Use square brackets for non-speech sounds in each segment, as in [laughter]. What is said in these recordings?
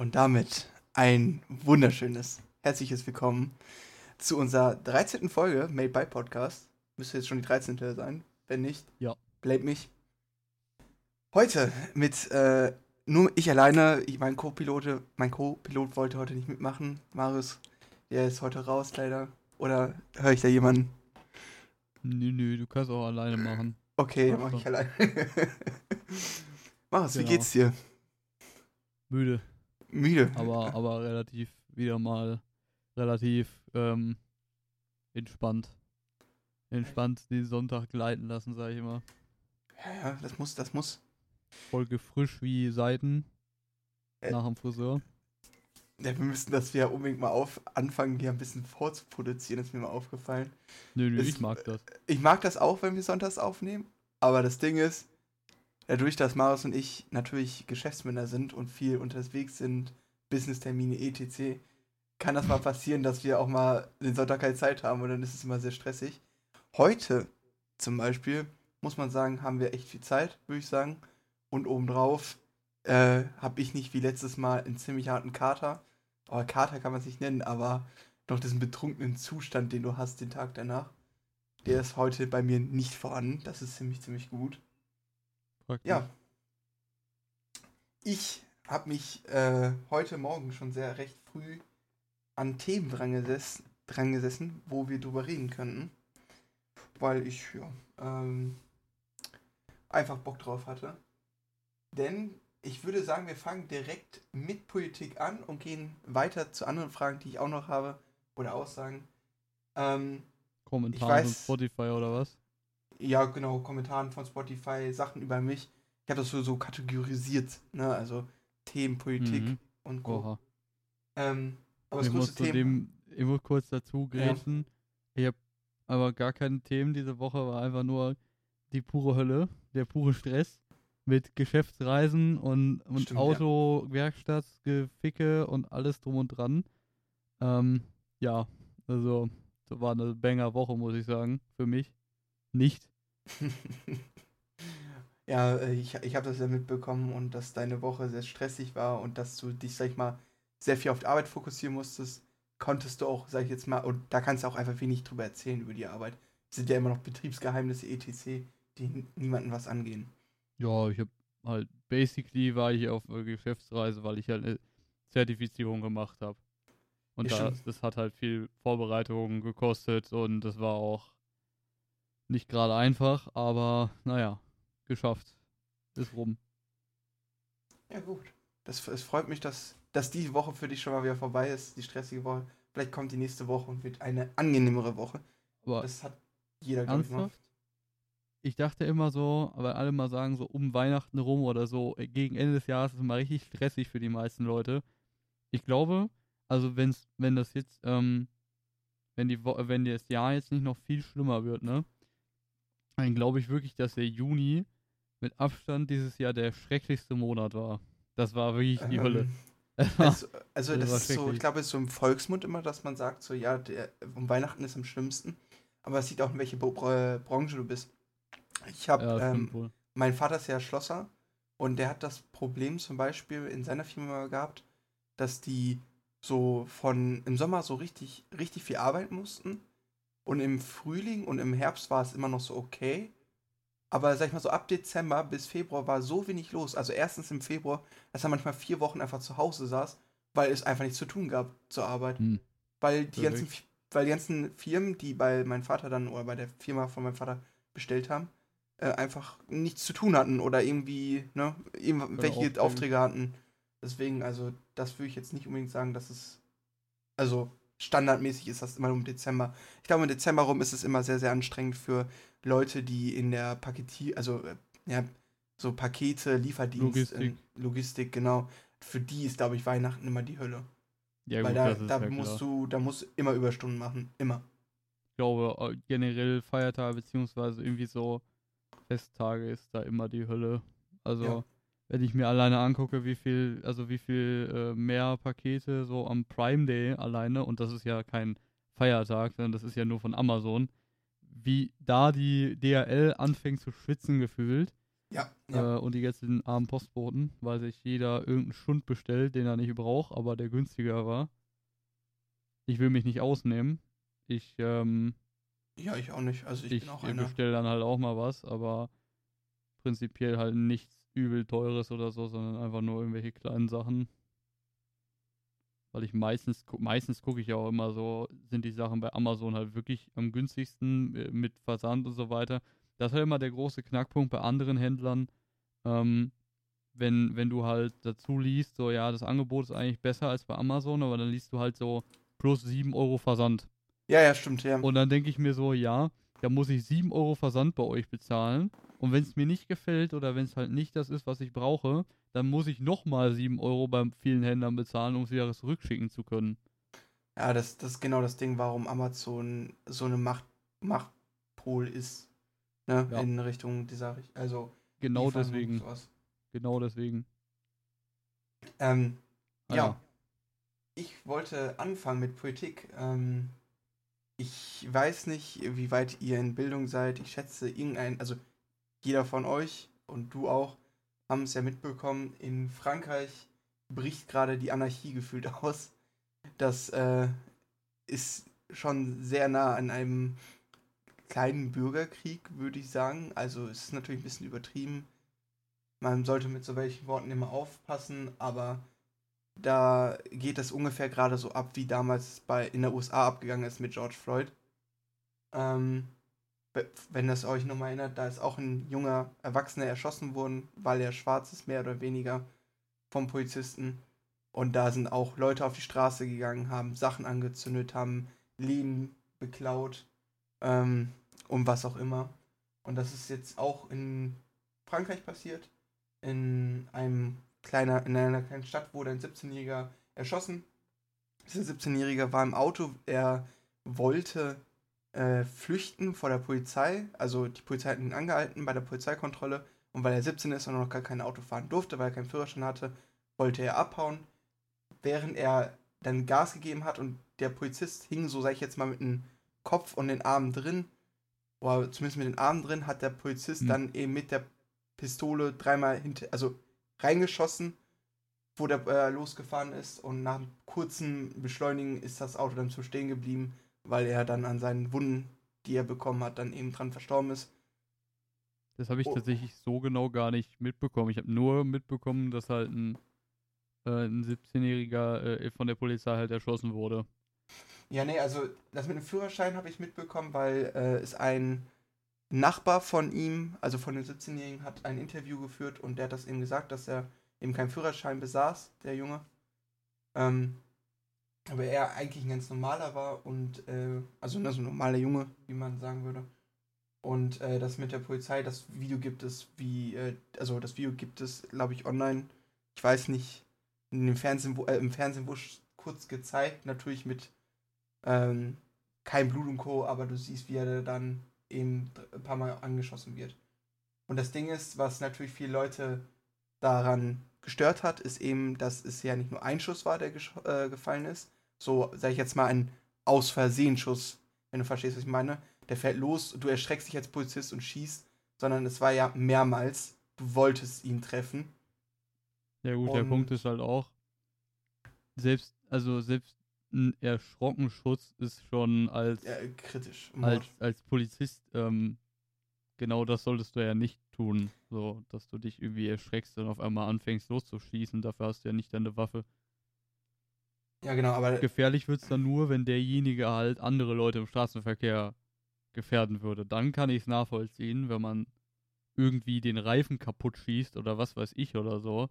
Und damit ein wunderschönes, herzliches Willkommen zu unserer 13. Folge Made by Podcast. Müsste jetzt schon die 13. sein. Wenn nicht, Ja. blame mich. Heute mit äh, nur ich alleine. Ich, mein Co-Pilote, mein Co-Pilot wollte heute nicht mitmachen. Marius, der ist heute raus leider. Oder höre ich da jemanden? Nö, nö, du kannst auch alleine machen. Okay, Mach mach ich alleine. [laughs] Marius, wie Genau. geht's dir? Müde, Müde. aber, aber relativ, wieder mal relativ ähm, entspannt. Entspannt den Sonntag gleiten lassen, sag ich immer. Ja, ja, das muss, das muss. Folge frisch wie Seiten Äh. nach dem Friseur. Ja, wir müssen das ja unbedingt mal auf anfangen, hier ein bisschen vorzuproduzieren, ist mir mal aufgefallen. Nö, nö, Es- ich mag das. Ich mag das auch, wenn wir sonntags aufnehmen, aber das Ding ist, dadurch, dass Marius und ich natürlich Geschäftsmänner sind und viel unterwegs sind, Business-Termine, etc., kann das mal passieren, dass wir auch mal den Sonntag keine Zeit haben und dann ist es immer sehr stressig. Heute zum Beispiel, muss man sagen, haben wir echt viel Zeit, würde ich sagen. Und obendrauf äh, habe ich nicht wie letztes Mal einen ziemlich harten Kater. Aber Kater kann man es nicht nennen, aber noch diesen betrunkenen Zustand, den du hast den Tag danach. Der ist heute bei mir nicht vorhanden. Das ist ziemlich, ziemlich gut. Praktisch. Ja. Ich habe mich äh, heute Morgen schon sehr recht früh an Themen dran, gesessen, dran gesessen, wo wir drüber reden könnten. Weil ich ja, ähm, einfach Bock drauf hatte. Denn ich würde sagen, wir fangen direkt mit Politik an und gehen weiter zu anderen Fragen, die ich auch noch habe. Oder Aussagen. Ähm, Kommentare von Spotify oder was? Ja, genau, Kommentaren von Spotify, Sachen über mich. Ich habe das so, so kategorisiert, ne? Also Themen, Politik Mhm. und Co. Ähm, aber das Ich große muss, Thema. dem, ich muss kurz dazu grätschen. Ich habe aber gar keine Themen diese Woche, war einfach nur die pure Hölle, der pure Stress mit Geschäftsreisen und, und Stimmt, ja. Auto, Werkstattgeficke und alles drum und dran. Ähm, ja, also das war eine Banger-Woche, muss ich sagen, für mich. Nicht. [laughs] ja, äh, ich, ich habe das ja mitbekommen und dass deine Woche sehr stressig war und dass du dich, sag ich mal, sehr viel auf die Arbeit fokussieren musstest, konntest du auch, sag ich jetzt mal, und da kannst du auch einfach wenig drüber erzählen über die Arbeit. Es sind ja immer noch Betriebsgeheimnisse etc., die n- niemanden was angehen. Ja, ich habe halt, basically war ich auf äh, Geschäftsreise, weil ich halt eine Zertifizierung gemacht habe. Und Ja, da, das hat halt viel Vorbereitung gekostet und das war auch nicht gerade einfach, aber naja, geschafft. Ist rum. Ja, gut. Das, es freut mich, dass, dass die Woche für dich schon mal wieder vorbei ist, die stressige Woche. Vielleicht kommt die nächste Woche und wird eine angenehmere Woche. Aber Das hat jeder, mal. ernsthaft? Ich dachte immer so, weil alle mal sagen, so um Weihnachten rum oder so, äh, gegen Ende des Jahres ist immer richtig stressig für die meisten Leute. Ich glaube, also wenn's, wenn das jetzt, ähm, wenn die wenn das Jahr jetzt nicht noch viel schlimmer wird, ne? Dann glaube ich wirklich, dass der Juni mit Abstand dieses Jahr der schrecklichste Monat war. Das war wirklich die Hölle. Ähm, [laughs] war- Also, also Das das, ist so, ich glaube, es ist so im Volksmund immer, dass man sagt, so, ja, der, um Weihnachten ist am schlimmsten. Aber es sieht auch, in welche Bo Bra- Branche du bist. Ich habe, ja, ähm, mein Vater ist ja Schlosser und der hat das Problem zum Beispiel in seiner Firma gehabt, dass die so von im Sommer so richtig, richtig viel arbeiten mussten und im Frühling und im Herbst war es immer noch so okay. Aber sag ich mal so, ab Dezember bis Februar war so wenig los. Also erstens im Februar, dass er manchmal vier Wochen einfach zu Hause saß, weil es einfach nichts zu tun gab zur Arbeit. Hm. Weil die ganzen, weil die ganzen Firmen, die bei meinem Vater dann oder bei der Firma von meinem Vater bestellt haben, äh, einfach nichts zu tun hatten oder irgendwie, ne, irgendwelche. Aufträge. hatten. Deswegen, also, das würde ich jetzt nicht unbedingt sagen, dass es, also, standardmäßig ist das immer im Dezember. Ich glaube, im Dezember rum ist es immer sehr, sehr anstrengend für Leute, die in der Paketier, also, äh, ja, so Pakete, Lieferdienst, Logistik. Logistik, Logistik genau. Für die ist, glaube ich, Weihnachten immer die Hölle. Ja, Weil gut, da, da ja musst klar. du, da musst du immer Überstunden machen. Immer. Ich glaube, äh, generell Feiertage beziehungsweise irgendwie so Festtage ist da immer die Hölle. Also, Ja. Wenn ich mir alleine angucke, wie viel, also wie viel äh, mehr Pakete so am Prime Day alleine, und das ist ja kein Feiertag, sondern das ist ja nur von Amazon, wie da die DHL anfängt zu schwitzen gefühlt, Ja, ja. Äh, und die jetzt den armen Postboten, weil sich jeder irgendeinen Schund bestellt, den er nicht braucht, aber der günstiger war. Ich will mich nicht ausnehmen. Ich, ähm, ja, ich auch nicht. Also ich, ich bin auch einer. bestelle dann halt auch mal was, aber prinzipiell halt nichts übel teures oder so, sondern einfach nur irgendwelche kleinen Sachen. Weil ich meistens, meistens gucke ich ja auch immer so, sind die Sachen bei Amazon halt wirklich am günstigsten äh, mit Versand und so weiter. Das ist halt immer der große Knackpunkt bei anderen Händlern. Ähm, wenn, wenn du halt dazu liest, so ja, das Angebot ist eigentlich besser als bei Amazon, aber dann liest du halt so plus 7 Euro Versand. Ja, ja, stimmt, ja. Und dann denke ich mir so, ja, da muss ich 7 Euro Versand bei euch bezahlen. Und wenn es mir nicht gefällt oder wenn es halt nicht das ist, was ich brauche, dann muss ich nochmal 7 Euro bei vielen Händlern bezahlen, um es wieder zurückschicken zu können. Ja, das, das ist genau das Ding, warum Amazon so eine Macht, Machtpol ist. Ne? Ja. In Richtung dieser Also Genau deswegen. Genau deswegen. Ähm, Ah, ja. Ich wollte anfangen mit Politik. Ähm, ich weiß nicht, wie weit ihr in Bildung seid. Ich schätze, irgendein, also jeder von euch und du auch, haben es ja mitbekommen. In Frankreich bricht gerade die Anarchie gefühlt [laughs] aus. Das äh, ist schon sehr nah an einem kleinen Bürgerkrieg, würde ich sagen. Also es ist natürlich ein bisschen übertrieben. Man sollte mit so welchen Worten immer aufpassen, aber da geht es ungefähr gerade so ab, wie damals bei in der USA abgegangen ist mit George Floyd. Ähm, wenn das euch nochmal erinnert, da ist auch ein junger Erwachsener erschossen worden, weil er schwarz ist, mehr oder weniger, vom Polizisten. Und da sind auch Leute auf die Straße gegangen, haben Sachen angezündet, haben Läden beklaut ähm, und was auch immer. Und das ist jetzt auch in Frankreich passiert. In einem kleiner, in einer kleinen Stadt wurde ein 17-Jähriger erschossen. Dieser 17-Jährige war im Auto, er wollte äh, flüchten vor der Polizei. Also die Polizei hat ihn angehalten bei der Polizeikontrolle. Und weil er 17 ist und noch gar kein Auto fahren durfte, weil er keinen Führerschein hatte, wollte er abhauen. Während er dann Gas gegeben hat und der Polizist hing, so sage ich jetzt mal, mit dem Kopf und den Armen drin, oder zumindest mit den Armen drin, hat der Polizist Hm. dann eben mit der Pistole dreimal hinter, also reingeschossen, wo der äh, losgefahren ist und nach einem kurzen Beschleunigen ist das Auto dann so stehen geblieben, weil er dann an seinen Wunden, die er bekommen hat, dann eben dran verstorben ist. Das habe ich Oh. tatsächlich so genau gar nicht mitbekommen. Ich habe nur mitbekommen, dass halt ein, äh, ein 17-Jähriger äh, von der Polizei halt erschossen wurde. Ja, nee, also das mit dem Führerschein habe ich mitbekommen, weil äh, es ein Nachbar von ihm, also von dem 17-Jährigen, hat ein Interview geführt und der hat das eben gesagt, dass er eben keinen Führerschein besaß, der Junge. Ähm, aber er eigentlich ein ganz normaler war und, äh, also so ein normaler Junge, wie man sagen würde. Und äh, das mit der Polizei, das Video gibt es, wie, äh, also das Video gibt es, glaube ich, online. Ich weiß nicht, in dem Fernsehen, wo- äh, im Fernsehen wurde kurz gezeigt, natürlich mit ähm, kein Blut und Co., aber du siehst, wie er dann eben ein paar Mal angeschossen wird. Und das Ding ist, was natürlich viele Leute daran gestört hat, ist eben, dass es ja nicht nur ein Schuss war, der äh, gefallen ist. So, sag ich jetzt mal, ein aus Versehen Schuss, wenn du verstehst, was ich meine. Der fährt los, du erschreckst dich als Polizist und schießt, sondern es war ja mehrmals, du wolltest ihn treffen. Ja gut, der Und- Punkt ist halt auch, selbst, also selbst ein erschrocken Schuss ist schon als, Äh, kritisch. als, als Polizist, ähm, genau das solltest du ja nicht tun. So, dass du dich irgendwie erschreckst und auf einmal anfängst loszuschießen, dafür hast du ja nicht deine Waffe. Ja, genau, aber Gefährlich wird es dann nur, wenn derjenige halt andere Leute im Straßenverkehr gefährden würde. Dann kann ich es nachvollziehen, wenn man irgendwie den Reifen kaputt schießt oder was weiß ich oder so.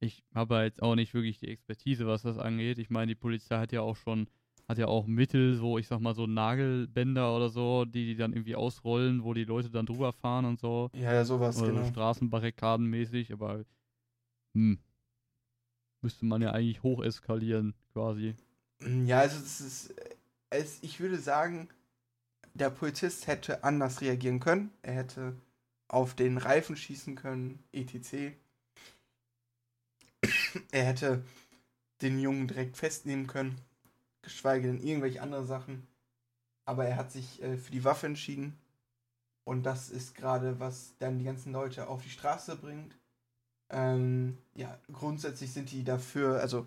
Ich habe jetzt auch nicht wirklich die Expertise, was das angeht. Ich meine, die Polizei hat ja auch schon, hat ja auch Mittel, so ich sag mal so Nagelbänder oder so, die die dann irgendwie ausrollen, wo die Leute dann drüber fahren und so. ja, ja, sowas, Oder genau. so Straßenbarrikadenmäßig, aber hm, müsste man ja eigentlich hocheskalieren quasi. Ja, also es ist, es, ich würde sagen, der Polizist hätte anders reagieren können. Er hätte auf den Reifen schießen können, etc. er hätte den Jungen direkt festnehmen können, geschweige denn irgendwelche andere Sachen. Aber er hat sich äh, für die Waffe entschieden Und das ist gerade, was dann die ganzen Leute auf die Straße bringt. Ähm, ja, grundsätzlich sind die dafür, also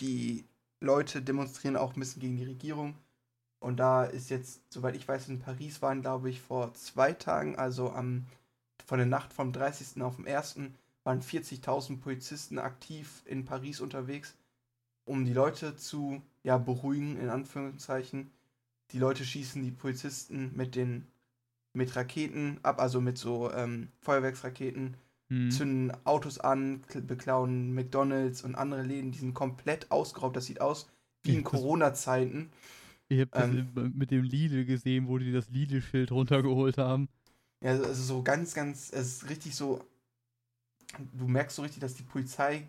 die Leute demonstrieren auch ein bisschen gegen die Regierung. Und da ist jetzt, soweit ich weiß, in Paris waren, glaube ich, vor zwei Tagen, also am, von der Nacht vom 30. auf den 1. waren 40.000 Polizisten aktiv in Paris unterwegs, um die Leute zu ja, beruhigen, in Anführungszeichen. Die Leute schießen die Polizisten mit den mit Raketen ab, also mit so ähm, Feuerwerksraketen, Hm. zünden Autos an, kl- beklauen McDonalds und andere Läden, die sind komplett ausgeraubt. Das sieht aus wie in Corona-Zeiten. Ich habe Ähm, im- mit dem Lidl gesehen, wo die das Lidl-Schild runtergeholt haben. Ja, also also so ganz, ganz, es ist richtig so, du merkst so richtig, dass die Polizei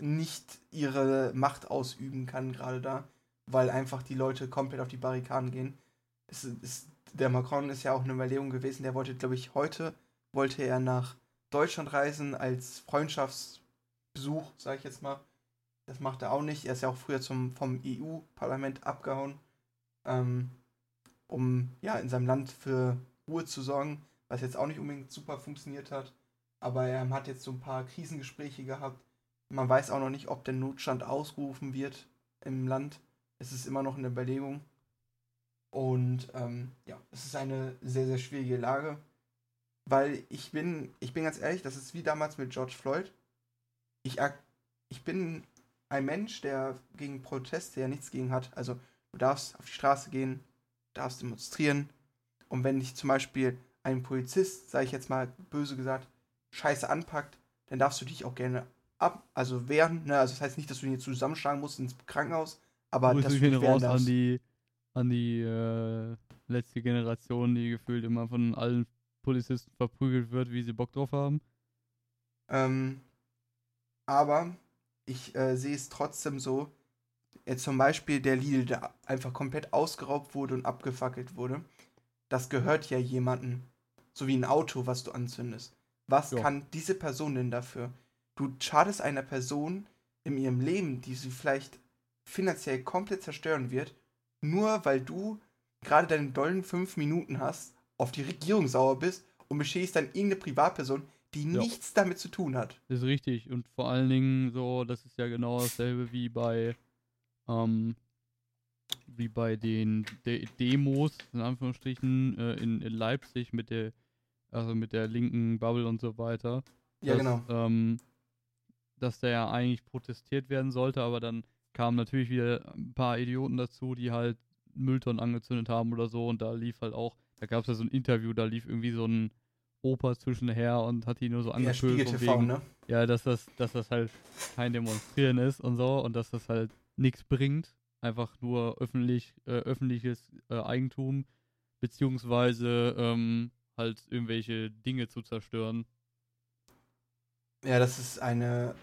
nicht ihre Macht ausüben kann gerade da, weil einfach die Leute komplett auf die Barrikaden gehen. Es ist, der Macron ist ja auch eine Überlegung gewesen, der wollte, glaube ich, heute wollte er nach Deutschland reisen als Freundschaftsbesuch, sage ich jetzt mal. Das macht er auch nicht. Er ist ja auch früher zum, vom EU-Parlament abgehauen, ähm, um ja in seinem Land für Ruhe zu sorgen, was jetzt auch nicht unbedingt super funktioniert hat. Aber er hat jetzt so ein paar Krisengespräche gehabt. Man weiß auch noch nicht, ob der Notstand ausgerufen wird im Land. Es ist immer noch in der Überlegung. Und ähm, ja, es ist eine sehr, sehr schwierige Lage. Weil ich bin, ich bin ganz ehrlich, das ist wie damals mit George Floyd. Ich, ich bin ein Mensch, der gegen Proteste ja nichts gegen hat. Also du darfst auf die Straße gehen, darfst demonstrieren. Und wenn dich zum Beispiel ein Polizist, sage ich jetzt mal böse gesagt, scheiße anpackt, dann darfst du dich auch gerne ab, also wehren. Ne? Also das heißt nicht, dass du ihn jetzt zusammenschlagen musst ins Krankenhaus, aber dass Grüße du dich wehren raus an darfst. die, an die äh, letzte Generation, die gefühlt immer von allen Polizisten verprügelt wird, wie sie Bock drauf haben. Ähm, aber ich äh, sehe es trotzdem so, jetzt zum Beispiel der Lidl, der einfach komplett ausgeraubt wurde und abgefackelt wurde, das gehört ja jemandem. So wie ein Auto, was du anzündest. Was Ja. kann diese Person denn dafür? Du schadest einer Person in ihrem Leben, die sie vielleicht finanziell komplett zerstören wird, nur weil du gerade deine dollen fünf Minuten hast, auf die Regierung sauer bist und beschädigst dann irgendeine Privatperson, die Ja. nichts damit zu tun hat. Das ist richtig. Und vor allen Dingen so, das ist ja genau dasselbe wie bei, ähm, wie bei den De Demos, in Anführungsstrichen, äh, in, in Leipzig mit der, also mit der linken Bubble und so weiter. Ja, dass, genau. Ähm, dass da ja eigentlich protestiert werden sollte, aber dann kamen natürlich wieder ein paar Idioten dazu, die halt Mülltonnen angezündet haben oder so und da lief halt auch, da gab es ja so ein Interview, da lief irgendwie so ein Opa zwischenher und hat die nur so Ja, TV, wegen, ne? ja, dass das, dass das halt kein Demonstrieren ist und so und dass das halt nichts bringt, einfach nur öffentlich, äh, öffentliches äh, Eigentum beziehungsweise ähm, halt irgendwelche Dinge zu zerstören. Ja, das ist eine,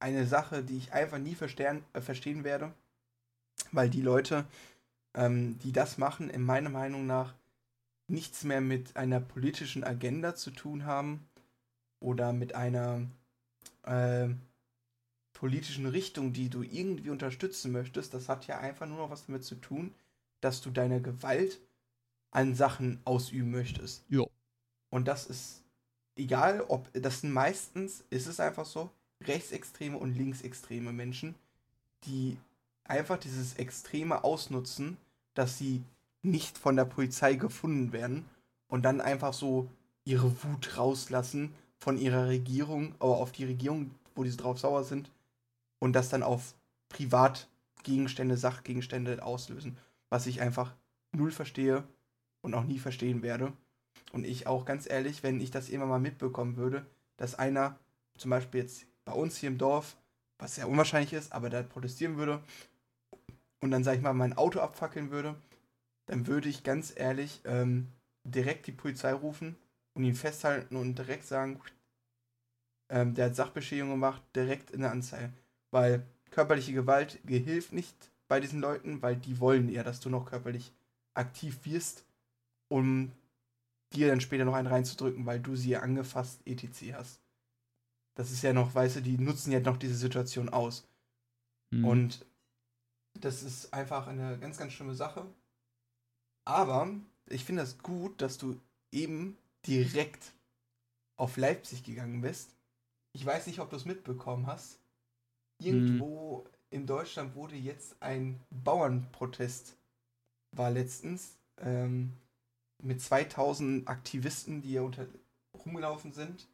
eine Sache, die ich einfach nie verstehen, äh, verstehen werde, weil die Leute, ähm, die das machen, in meiner Meinung nach nichts mehr mit einer politischen Agenda zu tun haben oder mit einer äh, politischen Richtung, die du irgendwie unterstützen möchtest. Das hat ja einfach nur noch was damit zu tun, dass du deine Gewalt an Sachen ausüben möchtest. Jo. Und das ist egal, ob das sind meistens, ist es einfach so, rechtsextreme und linksextreme Menschen, die einfach dieses Extreme ausnutzen, dass sie nicht von der Polizei gefunden werden und dann einfach so ihre Wut rauslassen von ihrer Regierung, aber auf die Regierung, wo die drauf sauer sind und das dann auf Privatgegenstände, Sachgegenstände auslösen, was ich einfach null verstehe und auch nie verstehen werde. Und ich auch ganz ehrlich, wenn ich das immer mal mitbekommen würde, dass einer zum Beispiel jetzt bei uns hier im Dorf, was sehr unwahrscheinlich ist, aber da protestieren würde und dann, sag ich mal, mein Auto abfackeln würde, dann würde ich ganz ehrlich ähm, direkt die Polizei rufen und ihn festhalten und direkt sagen, ähm, der hat Sachbeschädigung gemacht, direkt in der Anzeige. Weil körperliche Gewalt hilft nicht bei diesen Leuten, weil die wollen eher, dass du noch körperlich aktiv wirst, um dir dann später noch einen reinzudrücken, weil du sie ja angefasst etc. hast. Das ist ja noch, weißt du, die nutzen ja noch diese Situation aus. Mhm. Und das ist einfach eine ganz, ganz schlimme Sache. Aber ich finde das gut, dass du eben direkt auf Leipzig gegangen bist. Ich weiß nicht, ob du es mitbekommen hast. Irgendwo in Deutschland wurde jetzt ein Bauernprotest, war letztens, ähm, mit 2000 Aktivisten, die hier unter rumgelaufen sind.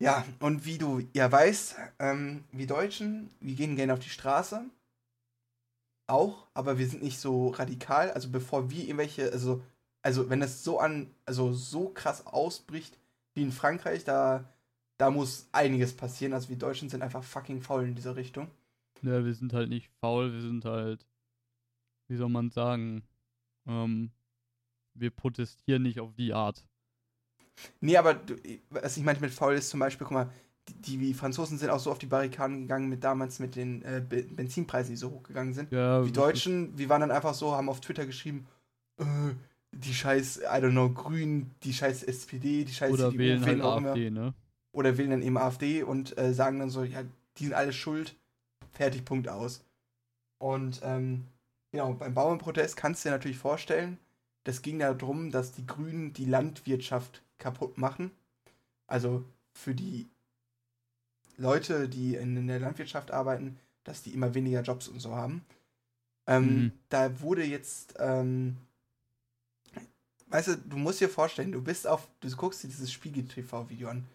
Ja, und wie du ja weißt, ähm, wir Deutschen, wir gehen gerne auf die Straße. Auch, aber wir sind nicht so radikal. Also bevor wir irgendwelche, also, also wenn das so an, also so krass ausbricht wie in Frankreich, da, da muss einiges passieren. Also wir Deutschen sind einfach fucking faul in dieser Richtung. Ja, wir sind halt nicht faul, wir sind halt, wie soll man sagen, ähm, wir protestieren nicht auf die Art. Nee, aber du, was ich meinte mit faul ist zum Beispiel, guck mal, die, die Franzosen sind auch so auf die Barrikaden gegangen mit damals mit den äh, Be- Benzinpreisen, die so hochgegangen sind. Ja, Die Deutschen, wir waren dann einfach so, haben auf Twitter geschrieben, äh, die scheiß, I don't know, Grünen, die scheiß SPD, die scheiß oder CDU, wählen halt wen auch immer. AfD, ne? Oder wählen dann eben AfD und äh, sagen dann so, ja, die sind alle schuld, fertig, Punkt aus. Und ähm, genau, beim Bauernprotest kannst du dir natürlich vorstellen, das ging darum, dass die Grünen die Landwirtschaft kaputt machen. Also für die Leute, die in, in der Landwirtschaft arbeiten, dass die immer weniger Jobs und so haben. Ähm, Mhm. Da wurde jetzt, ähm, weißt du, du musst dir vorstellen, du bist auf, du guckst dir dieses Spiegel-TV-Video an.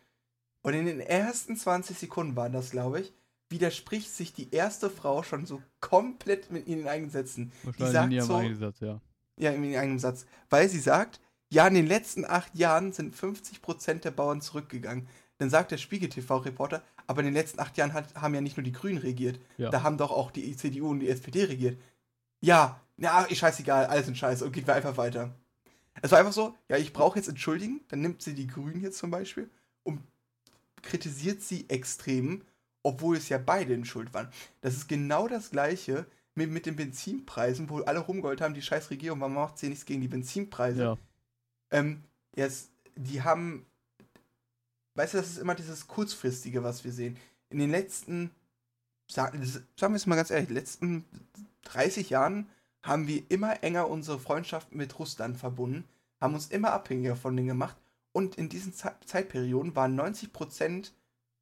Und in den ersten 20 Sekunden war das, glaube ich, widerspricht sich die erste Frau schon so komplett mit ihren eigenen Sätzen. Wahrscheinlich sagt in ihrem so- Einsatz, ja. Ja, in einem Satz. Weil sie sagt, ja, in den letzten acht Jahren sind 50% der Bauern zurückgegangen. Dann sagt der Spiegel-TV-Reporter, aber in den letzten acht Jahren hat, haben ja nicht nur die Grünen regiert, Ja. da haben doch auch die CDU und die SPD regiert. Ja, na, ist scheißegal, alles sind scheiße und geht einfach weiter. Es war einfach so, ja, ich brauche jetzt entschuldigen, dann nimmt sie die Grünen jetzt zum Beispiel und kritisiert sie extrem, obwohl es ja beide in Schuld waren. Das ist genau das gleiche mit, mit den Benzinpreisen, wo alle rumgeholt haben, die scheiß Regierung, warum macht sie nichts gegen die Benzinpreise? Ja, Ähm, jetzt, die haben, weißt du, das ist immer dieses kurzfristige, was wir sehen. In den letzten, sagen, sagen wir es mal ganz ehrlich, letzten 30 Jahren haben wir immer enger unsere Freundschaft mit Russland verbunden, haben uns immer abhängiger von denen gemacht und in diesen Ze Zeitperioden waren 90%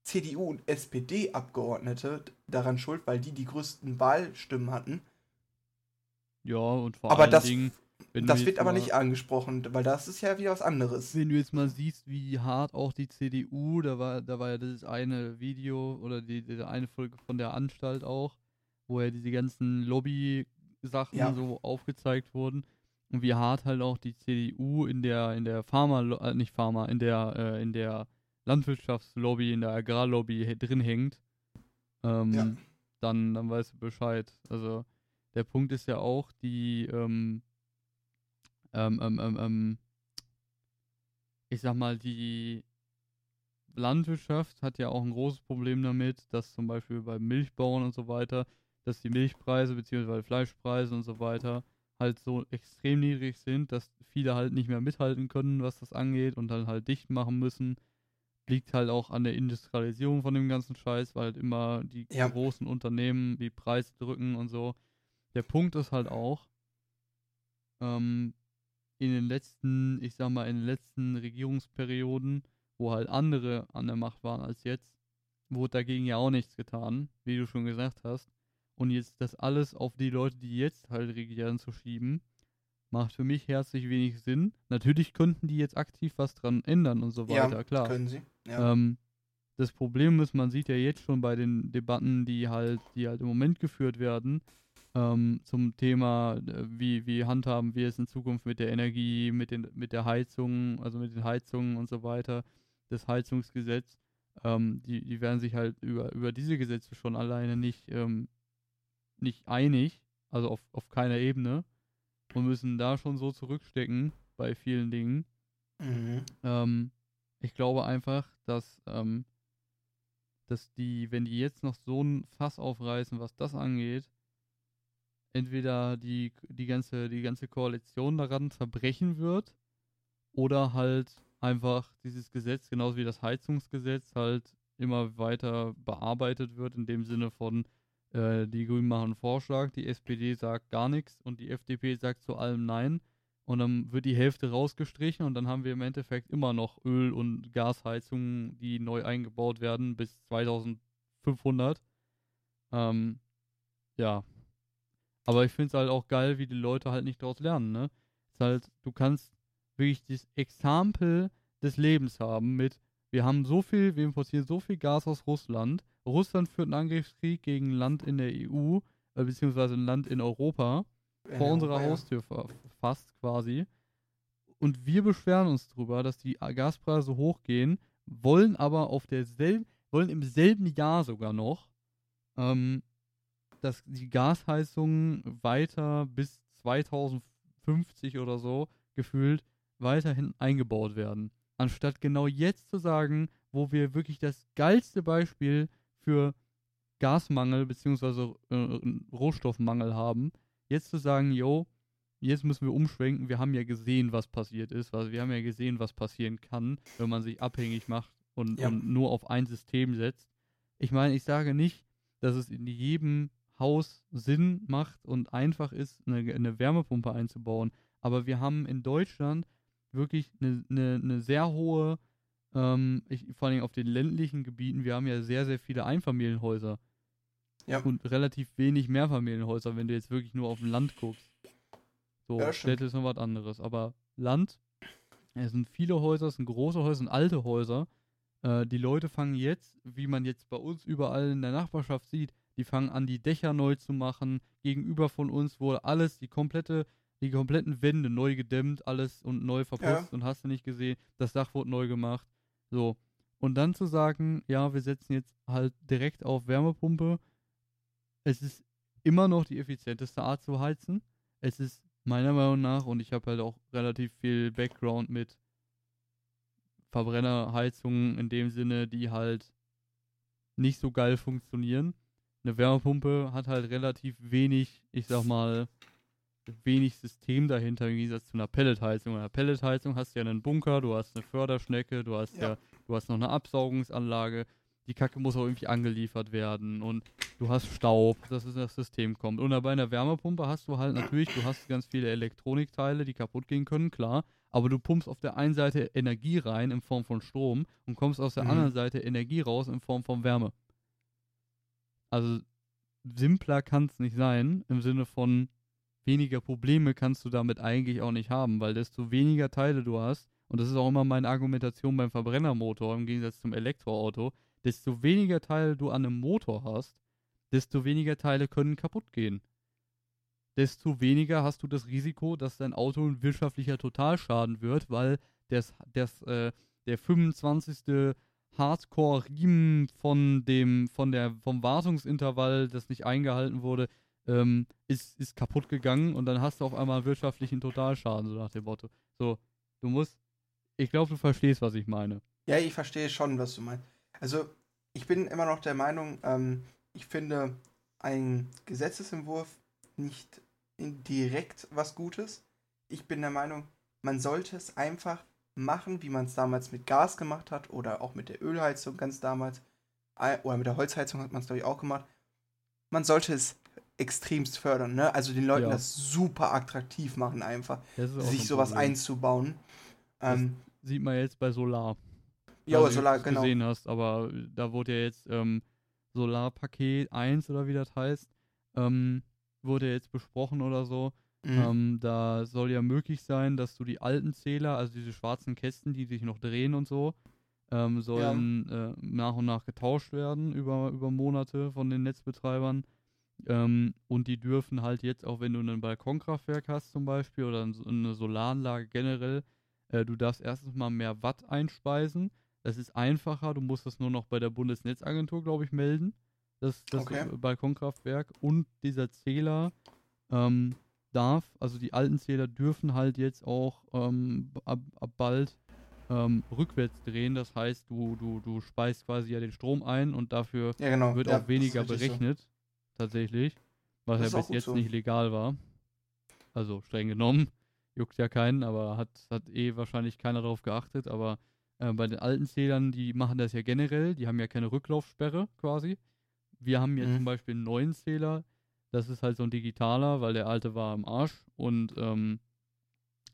CDU und SPD-Abgeordnete daran schuld, weil die die größten Wahlstimmen hatten. ja, und vor aber allen das, Dingen, wenn das wird aber mal- nicht angesprochen, weil das ist ja wieder was anderes. Wenn du jetzt mal siehst, wie hart auch die CDU, da war, da war ja das eine Video oder die, diese eine Folge von der Anstalt auch, wo ja diese ganzen Lobby-Sachen Ja. so aufgezeigt wurden. Und wie hart halt auch die CDU in der, in der Pharma, äh, nicht Pharma, in der, äh, in der Landwirtschaftslobby, in der Agrarlobby drin hängt, ähm, Ja. dann, dann weißt du Bescheid. Also der Punkt ist ja auch, die, ähm, ähm, ähm, ähm, ähm, ich sag mal, die Landwirtschaft hat ja auch ein großes Problem damit, dass zum Beispiel bei Milchbauern und so weiter, dass die Milchpreise bzw. Fleischpreise und so weiter halt so extrem niedrig sind, dass viele halt nicht mehr mithalten können, was das angeht und dann halt dicht machen müssen. Liegt halt auch an der Industrialisierung von dem ganzen Scheiß, weil halt immer die Ja. großen Unternehmen die Preise drücken und so. Der Punkt ist halt auch, ähm, in den letzten, ich sag mal, in den letzten Regierungsperioden, wo halt andere an der Macht waren als jetzt, wurde dagegen ja auch nichts getan, wie du schon gesagt hast. Und jetzt das alles auf die Leute, die jetzt halt regieren, zu schieben, macht für mich herzlich wenig Sinn. Natürlich könnten die jetzt aktiv was dran ändern und so weiter, klar. Können sie. Ja. Ähm, das Problem ist, man sieht ja jetzt schon bei den Debatten, die halt, die halt im Moment geführt werden, ähm, zum Thema, äh, wie, wie handhaben wir es in Zukunft mit der Energie, mit, den, mit der Heizung, also mit den Heizungen und so weiter, das Heizungsgesetz, ähm, die, die werden sich halt über, über diese Gesetze schon alleine nicht, ähm, nicht einig, also auf, auf keiner Ebene und müssen da schon so zurückstecken bei vielen Dingen. mhm. Ähm, ich glaube einfach, dass, ähm, dass die, wenn die jetzt noch so ein Fass aufreißen, was das angeht, entweder die, die, ganze, die ganze Koalition daran zerbrechen wird oder halt einfach dieses Gesetz, genauso wie das Heizungsgesetz, halt immer weiter bearbeitet wird, in dem Sinne von, äh, die Grünen machen einen Vorschlag, die SPD sagt gar nichts und die FDP sagt zu allem Nein. und dann wird die Hälfte rausgestrichen und dann haben wir im Endeffekt immer noch Öl- und Gasheizungen, die neu eingebaut werden bis 2500. Ähm, ja. Aber ich finde es halt auch geil, wie die Leute halt nicht daraus lernen, ne? Ist halt, du kannst wirklich das Exempel des Lebens haben mit, wir haben so viel, wir importieren so viel Gas aus Russland. Russland führt einen Angriffskrieg gegen ein Land in der EU, äh, beziehungsweise ein Land in Europa, In vor unserer Europa, ja. Haustür fa- fast quasi. Und wir beschweren uns darüber, dass die Gaspreise hochgehen, wollen aber auf derselben, wollen im selben Jahr sogar noch, ähm, dass die Gasheizungen weiter bis 2050 oder so gefühlt weiterhin eingebaut werden. Anstatt genau jetzt zu sagen, wo wir wirklich das geilste Beispiel für Gasmangel bzw. Äh, Rohstoffmangel haben, jetzt zu sagen, yo, jetzt müssen wir umschwenken, wir haben ja gesehen, was passiert ist, also wir haben ja gesehen, was passieren kann, wenn man sich abhängig macht und, Ja. und nur auf ein System setzt. Ich meine, ich sage nicht, dass es in jedem Haus Sinn macht und einfach ist, eine, eine Wärmepumpe einzubauen, aber wir haben in Deutschland wirklich eine, eine, eine sehr hohe, ähm, ich, vor allem auf den ländlichen Gebieten, wir haben ja sehr, sehr viele Einfamilienhäuser Ja. und relativ wenig Mehrfamilienhäuser, wenn du jetzt wirklich nur auf dem Land guckst. So, Ja. Städte ist noch was anderes. Aber Land, es sind viele Häuser, es sind große Häuser, es sind alte Häuser. Äh, die Leute fangen jetzt, wie man jetzt bei uns überall in der Nachbarschaft sieht, die fangen an, die Dächer neu zu machen. Gegenüber von uns wurde alles, die komplette, die kompletten Wände neu gedämmt, alles und neu verputzt und hast du nicht gesehen. Das Dach wurde neu gemacht. So. Und dann zu sagen, ja, wir setzen jetzt halt direkt auf Wärmepumpe. Es ist immer noch die effizienteste Art zu heizen. Es ist meiner Meinung nach, und ich habe halt auch relativ viel Background mit Verbrennerheizungen in dem Sinne, die halt nicht so geil funktionieren. Eine Wärmepumpe hat halt relativ wenig, ich sag mal, wenig System dahinter, im Gegensatz zu einer Pelletheizung. In einer Pelletheizung hast du ja einen Bunker, du hast eine Förderschnecke, du hast ja, Ja. du hast noch eine Absaugungsanlage, die Kacke muss auch irgendwie angeliefert werden und du hast Staub, dass es in das System kommt. Und bei einer Wärmepumpe hast du halt natürlich, du hast ganz viele Elektronikteile, die kaputt gehen können, klar, aber du pumpst auf der einen Seite Energie rein in Form von Strom und kommst aus der Mhm. anderen Seite Energie raus in Form von Wärme. Also simpler kann es nicht sein, im Sinne von weniger Probleme kannst du damit eigentlich auch nicht haben, weil desto weniger Teile du hast, und das ist auch immer meine Argumentation beim Verbrennermotor im Gegensatz zum Elektroauto, desto weniger Teile du an einem Motor hast, desto weniger Teile können kaputt gehen. Desto weniger hast du das Risiko, dass dein Auto ein wirtschaftlicher Totalschaden wird, weil das, das, äh, der 25. Hardcore-Riemen von dem, von der, vom Wartungsintervall, das nicht eingehalten wurde, ähm, ist, ist kaputt gegangen und dann hast du auf einmal einen wirtschaftlichen Totalschaden, so nach dem Motto. So, du musst, ich glaube, du verstehst, was ich meine. Ja, ich verstehe schon, was du meinst. Also, ich bin immer noch der Meinung, ähm, ich finde ein Gesetzesentwurf nicht direkt was Gutes. Ich bin der Meinung, man sollte es einfach machen, wie man es damals mit Gas gemacht hat oder auch mit der Ölheizung ganz damals. Äh, Oder mit der Holzheizung hat man es, glaube ich, auch gemacht. Man sollte es extremst fördern, ne? Also den Leuten Ja. das super attraktiv machen, einfach, sich ein sowas Problem. einzubauen. Das- Ähm, Sieht man jetzt bei Solar. ja, ob Solar, genau. gesehen hast, aber da wurde ja jetzt ähm, Solarpaket 1 oder wie das heißt, ähm, wurde jetzt besprochen oder so. Mhm. Ähm, da soll ja möglich sein, dass du die alten Zähler, also diese schwarzen Kästen, die sich noch drehen und so, ähm, sollen äh, nach und nach getauscht werden über, über Monate von den Netzbetreibern. Ähm, und die dürfen halt jetzt, auch wenn du ein Balkonkraftwerk hast zum Beispiel oder eine Solaranlage generell, äh, du darfst erstens mal mehr Watt einspeisen. Das ist einfacher, du musst das nur noch bei der Bundesnetzagentur, glaube ich, melden. Das, das Okay. Balkonkraftwerk und dieser Zähler ähm, darf, also die alten Zähler dürfen halt jetzt auch ähm, ab, ab bald ähm, rückwärts drehen. Das heißt, du, du, du speist quasi ja den Strom ein und dafür Ja, genau. wird ja, auch weniger richtig so. berechnet. Tatsächlich. Was Das ja bis jetzt so. nicht legal war. Also streng genommen. [laughs] Juckt ja keinen, aber hat, hat eh wahrscheinlich keiner darauf geachtet. Aber äh, bei den alten Zählern, die machen das ja generell. Die haben ja keine Rücklaufsperre quasi. Wir haben jetzt Mhm. zum Beispiel einen neuen Zähler. Das ist halt so ein digitaler, weil der alte war am Arsch. Und ähm,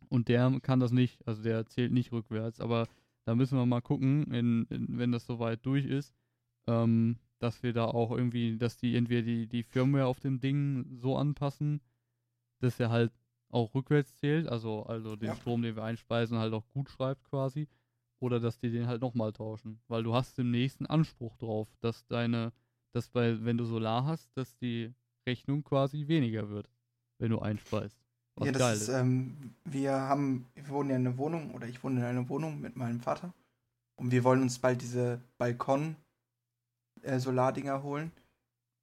und der kann das nicht, also der zählt nicht rückwärts, aber da müssen wir mal gucken, in, in, wenn das soweit durch ist, ähm, dass wir da auch irgendwie, dass die entweder die, die Firmware auf dem Ding so anpassen, dass er halt auch rückwärts zählt, also, also den Ja. Strom, den wir einspeisen, halt auch gut schreibt quasi. Oder dass die den halt nochmal tauschen. Weil du hast im nächsten Anspruch drauf, dass deine, dass bei, wenn du Solar hast, dass die Rechnung quasi weniger wird, wenn du einspeist. Was ja, geil das ist, ähm, wir haben, wir wohnen ja in einer Wohnung, oder ich wohne in einer Wohnung mit meinem Vater. Und wir wollen uns bald diese Balkon-Solardinger holen.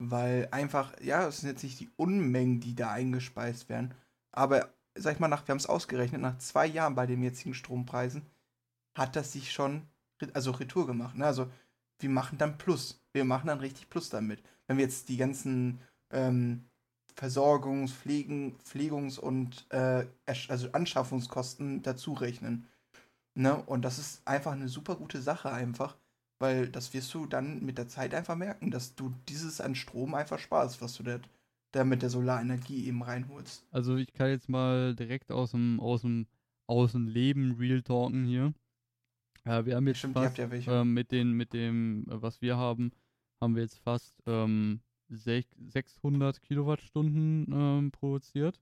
Weil einfach, ja, es sind jetzt nicht die Unmengen, die da eingespeist werden. Aber, sag ich mal, nach, wir haben es ausgerechnet, nach zwei Jahren bei den jetzigen Strompreisen hat das sich schon, also Retour gemacht. Ne? Also, wir machen dann Plus. Wir machen dann richtig Plus damit. Wenn wir jetzt die ganzen ähm, Versorgungs-, Pflegen, Pflegungs- und äh, also Anschaffungskosten dazu rechnen. Ne? Und das ist einfach eine super gute Sache einfach, weil das wirst du dann mit der Zeit einfach merken, dass du dieses an Strom einfach sparst, was du da, da mit der Solarenergie eben reinholst. Also ich kann jetzt mal direkt aus dem, aus dem, aus dem Leben real talken hier. Ja, wir haben jetzt Stimmt, fast, ja ähm, mit den, mit dem, äh, was wir haben, haben wir jetzt fast ähm, 600 Kilowattstunden ähm, produziert.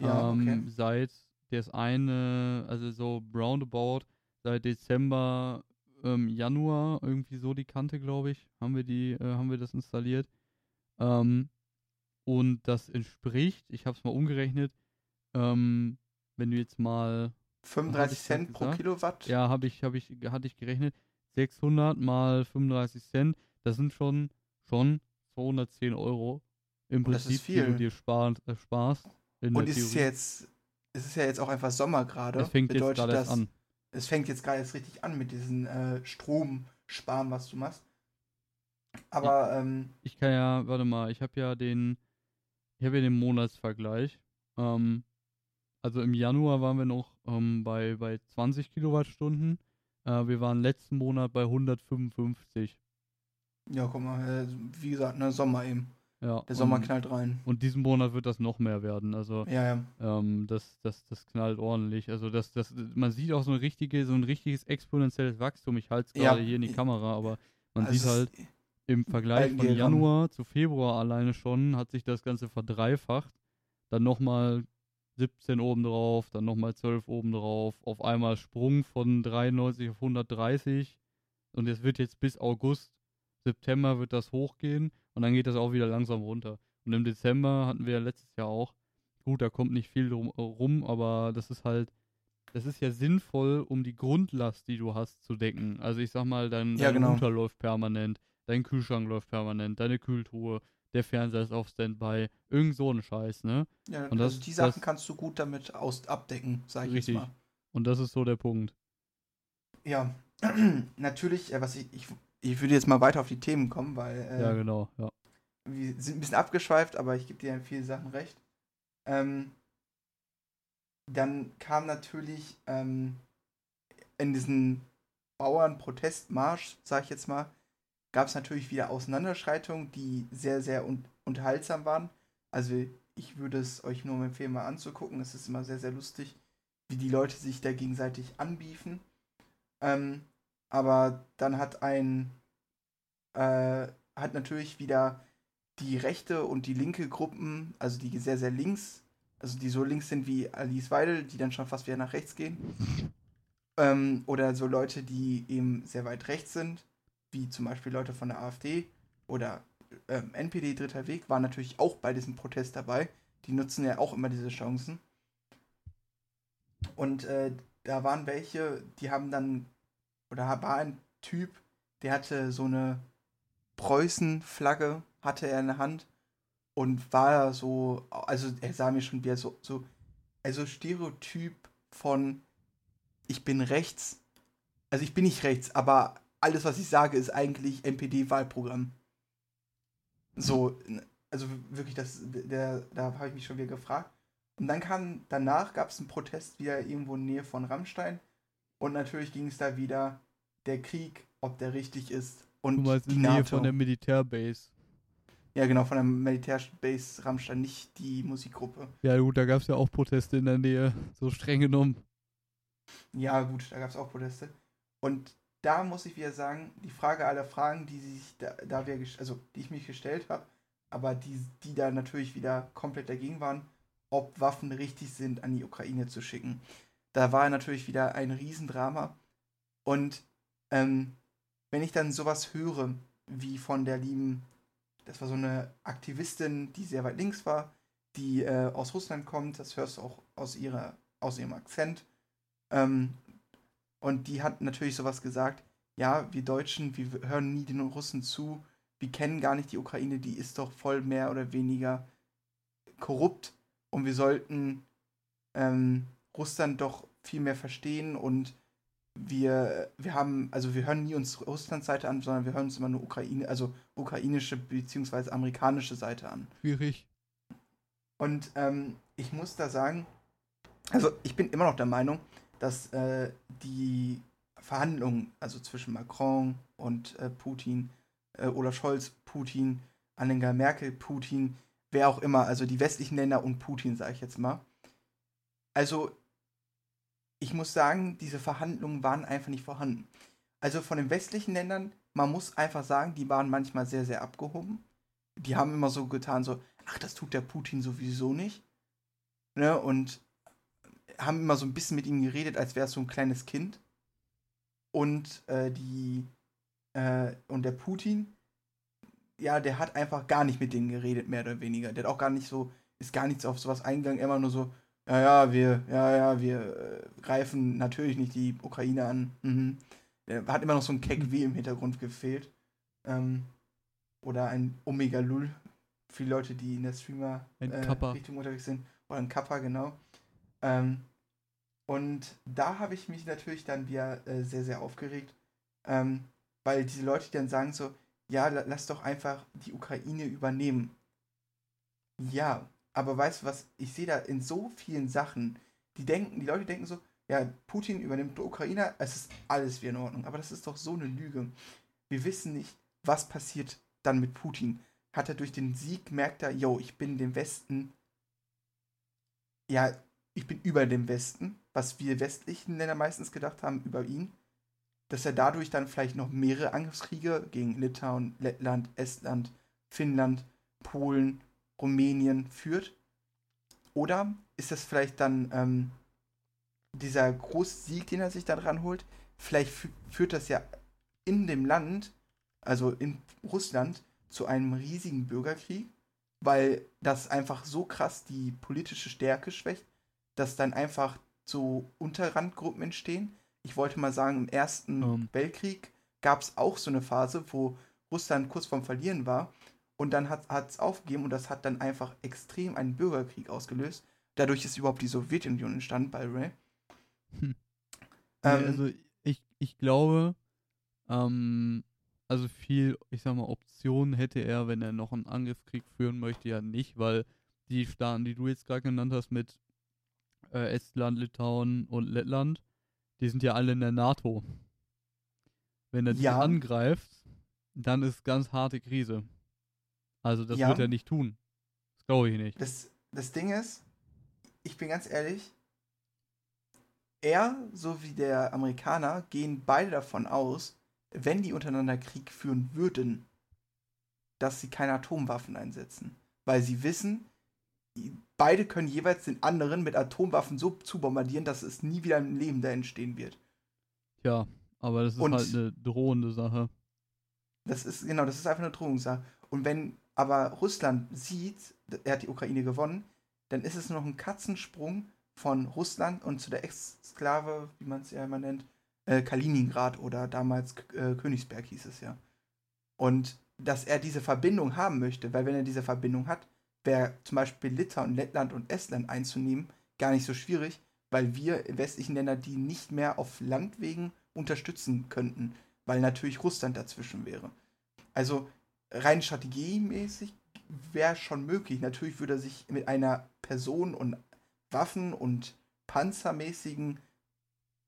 Ja, ähm, okay. Seit das eine, also so roundabout, seit Dezember, ähm, Januar, irgendwie so die Kante, glaube ich, haben wir die, äh, haben wir das installiert. Ähm, und das entspricht, ich habe es mal umgerechnet, ähm, wenn du jetzt mal 35 ich grad Cent pro? Kilowatt. ja, habe ich, habe ich, hatte ich gerechnet. 600 mal 35 Cent, das sind schon, schon 210 Euro im Prinzip, die du dir spart, äh, sparst. In Und ist ja Theorie. jetzt, es ist ja jetzt auch einfach Sommer gerade. es fängt jetzt Bedeutet gerade erst das- an. Es fängt jetzt gerade erst richtig an mit diesen äh, Stromsparen, was du machst. Aber ähm, Ich kann ja, warte mal, ich habe ja den, ich habe ja den Monatsvergleich. Ähm, also im Januar waren wir noch ähm, bei, bei 20 Kilowattstunden. Äh, wir waren letzten Monat bei 155. ja, guck mal, äh, wie gesagt, ne, Sommer eben. Ja, Der Sommer und, knallt rein. und diesen Monat wird das noch mehr werden. Also Ja, ja. Ähm, das, das, das knallt ordentlich. Also das, das, man sieht auch so ein richtige, so ein richtiges exponentielles Wachstum. Ich halte es gerade hier in die Kamera, aber man Also sieht halt im Vergleich von. Januar zu Februar alleine schon hat sich das Ganze verdreifacht. Dann nochmal 17 oben drauf, dann nochmal 12 oben drauf. Auf einmal Sprung von 93 auf 130. Und es wird jetzt bis August, September wird das hochgehen und dann geht das auch wieder langsam runter. Und im Dezember hatten wir ja letztes Jahr auch. Gut, da kommt nicht viel drum, rum, aber das ist halt, das ist ja sinnvoll, um die Grundlast, die du hast, zu decken. Also ich sag mal, dein, Ja, dein genau. Router läuft permanent, dein Kühlschrank läuft permanent, deine Kühltruhe, der Fernseher ist auf Standby, irgend so ein Scheiß, ne? ja, und das- also die Sachen das- kannst du gut damit aus abdecken, sag ich Richtig. jetzt mal. Und das ist so der Punkt. Ja, [clears throat] natürlich, äh, was ich, ich, ich würde jetzt mal weiter auf die Themen kommen, weil äh, Ja, genau, ja. wir sind ein bisschen abgeschweift, aber ich gebe dir in vielen Sachen recht. Ähm, dann kam natürlich ähm, in diesen Bauernprotestmarsch, sag ich jetzt mal, gab es natürlich wieder Auseinanderschreitungen, die sehr, sehr un unterhaltsam waren. Also ich würde es euch nur empfehlen, mal anzugucken. Es ist immer sehr, sehr lustig, wie die Leute sich da gegenseitig anbiefen. Ähm, aber dann hat ein, äh, hat natürlich wieder die rechte und die linke Gruppen, also die sehr, sehr links, also die so links sind wie Alice Weidel, die dann schon fast wieder nach rechts gehen. [laughs] Ähm, oder so Leute, die eben sehr weit rechts sind, wie zum Beispiel Leute von der AfD oder ähm, NPD Dritter Weg, waren natürlich auch bei diesem Protest dabei. Die nutzen ja auch immer diese Chancen. Und äh, da waren welche, die haben dann, oder war ein Typ, der hatte so eine Preußen-Flagge, hatte er in der Hand und war so, also er sah mir schon wieder so, so, also Stereotyp von ich bin rechts, also ich bin nicht rechts, aber alles, was ich sage, ist eigentlich NPD-Wahlprogramm. So, also wirklich, das, der, da habe ich mich schon wieder gefragt. Und dann kam, danach gab es einen Protest wieder irgendwo in der Nähe von Rammstein. Und natürlich ging es da wieder der Krieg, ob der richtig ist. Und Du meinst die in Nähe NATO. von der Militärbase. Ja, genau, von der Militärbase Rammstein, nicht die Musikgruppe. Ja, gut, da gab es ja auch Proteste in der Nähe, so streng genommen. Ja, gut, da gab es auch Proteste. Und da muss ich wieder sagen, die Frage aller Fragen, die sich da, da wir, also die ich mich gestellt habe, aber die, die da natürlich wieder komplett dagegen waren, ob Waffen richtig sind, an die Ukraine zu schicken. Da war natürlich wieder ein Riesendrama. Und ähm, wenn ich dann sowas höre, wie von der lieben, das war so eine Aktivistin, die sehr weit links war, die äh, aus Russland kommt, das hörst du auch aus, ihrer, aus ihrem Akzent. Ähm, und die hat natürlich sowas gesagt, ja, wir Deutschen, wir hören nie den Russen zu, wir kennen gar nicht die Ukraine, die ist doch voll mehr oder weniger korrupt und wir sollten ähm, Russland doch viel mehr verstehen und wir, wir haben, also wir hören nie uns Russlands Seite an, sondern wir hören uns immer nur Ukraine, also ukrainische bzw. amerikanische Seite an. Schwierig. Und ähm, ich muss da sagen, also ich bin immer noch der Meinung, dass äh, die Verhandlungen, also zwischen Macron und äh, Putin, äh, Olaf Scholz, Putin, Angela Merkel, Putin, wer auch immer, also die westlichen Länder und Putin, sage ich jetzt mal. Also ich muss sagen, diese Verhandlungen waren einfach nicht vorhanden. Also von den westlichen Ländern, man muss einfach sagen, die waren manchmal sehr, sehr abgehoben. Die haben immer so getan, so, ach, das tut der Putin sowieso nicht. Ne? Und haben immer so ein bisschen mit ihm geredet, als wäre es so ein kleines Kind. Und äh, die äh, und der Putin, ja, der hat einfach gar nicht mit denen geredet, mehr oder weniger. Der hat auch gar nicht so, ist gar nichts auf sowas eingegangen, immer nur so, ja, ja, wir, ja, ja, wir äh, greifen natürlich nicht die Ukraine an. Mhm. Der hat immer noch so ein Keck W im Hintergrund gefehlt. Ähm, oder ein Omega Lul. Für die Leute, die in der Streamer-Richtung äh, unterwegs sind. Oder ein Kappa, genau. Ähm, und da habe ich mich natürlich dann wieder äh, sehr, sehr aufgeregt. Ähm, weil diese Leute dann sagen so, ja, lass doch einfach die Ukraine übernehmen. Ja, aber weißt du was, ich sehe da in so vielen Sachen, die denken, die Leute denken so, ja, Putin übernimmt die Ukraine, es ist alles wieder in Ordnung. Aber das ist doch so eine Lüge. Wir wissen nicht, was passiert dann mit Putin. Hat er durch den Sieg, merkt er, yo, ich bin dem Westen, ja, ich bin über dem Westen, was wir westlichen Länder meistens gedacht haben über ihn dass er dadurch dann vielleicht noch mehrere Angriffskriege gegen Litauen, Lettland, Estland, Finnland, Polen, Rumänien führt? Oder ist das vielleicht dann ähm, dieser große Sieg, den er sich da dran holt? Vielleicht führt das ja in dem Land, also in Russland, zu einem riesigen Bürgerkrieg, weil das einfach so krass die politische Stärke schwächt, dass dann einfach so Unterrandgruppen entstehen, ich wollte mal sagen, im Ersten um. Ähm. Weltkrieg gab es auch so eine Phase, wo Russland kurz vorm Verlieren war. Und dann hat es aufgegeben und das hat dann einfach extrem einen Bürgerkrieg ausgelöst. Dadurch ist überhaupt die Sowjetunion entstanden bei Ray. Hm. Ähm, also ich, ich glaube, ähm, also viel, ich sag mal, Optionen hätte er, wenn er noch einen Angriffskrieg führen möchte, ja nicht, weil die Staaten, die du jetzt gerade genannt hast, mit äh, Estland, Litauen und Lettland, die sind ja alle in der NATO. Wenn er die ja. angreift, dann ist ganz harte Krise. Also das ja. wird er nicht tun. Das glaube ich nicht. Das, das Ding ist, ich bin ganz ehrlich, er sowie der Amerikaner gehen beide davon aus, wenn die untereinander Krieg führen würden, dass sie keine Atomwaffen einsetzen. Weil sie wissen, beide können jeweils den anderen mit Atomwaffen so zu bombardieren, dass es nie wieder ein Leben da entstehen wird. Ja, aber das ist Und halt eine drohende Sache. Das ist, genau, das ist einfach eine Drohungssache. Und wenn aber Russland sieht, er hat die Ukraine gewonnen, dann ist es noch ein Katzensprung von Russland und zu der Exklave, wie man es ja immer nennt, äh, Kaliningrad oder damals äh, Königsberg hieß es ja. Und dass er diese Verbindung haben möchte, weil wenn er diese Verbindung hat, wäre zum Beispiel Litauen, Lettland und Estland einzunehmen gar nicht so schwierig, weil wir westlichen Länder die nicht mehr auf Landwegen unterstützen könnten, weil natürlich Russland dazwischen wäre. Also rein strategiemäßig wäre schon möglich. Natürlich würde er sich mit einer Person und Waffen und panzermäßigen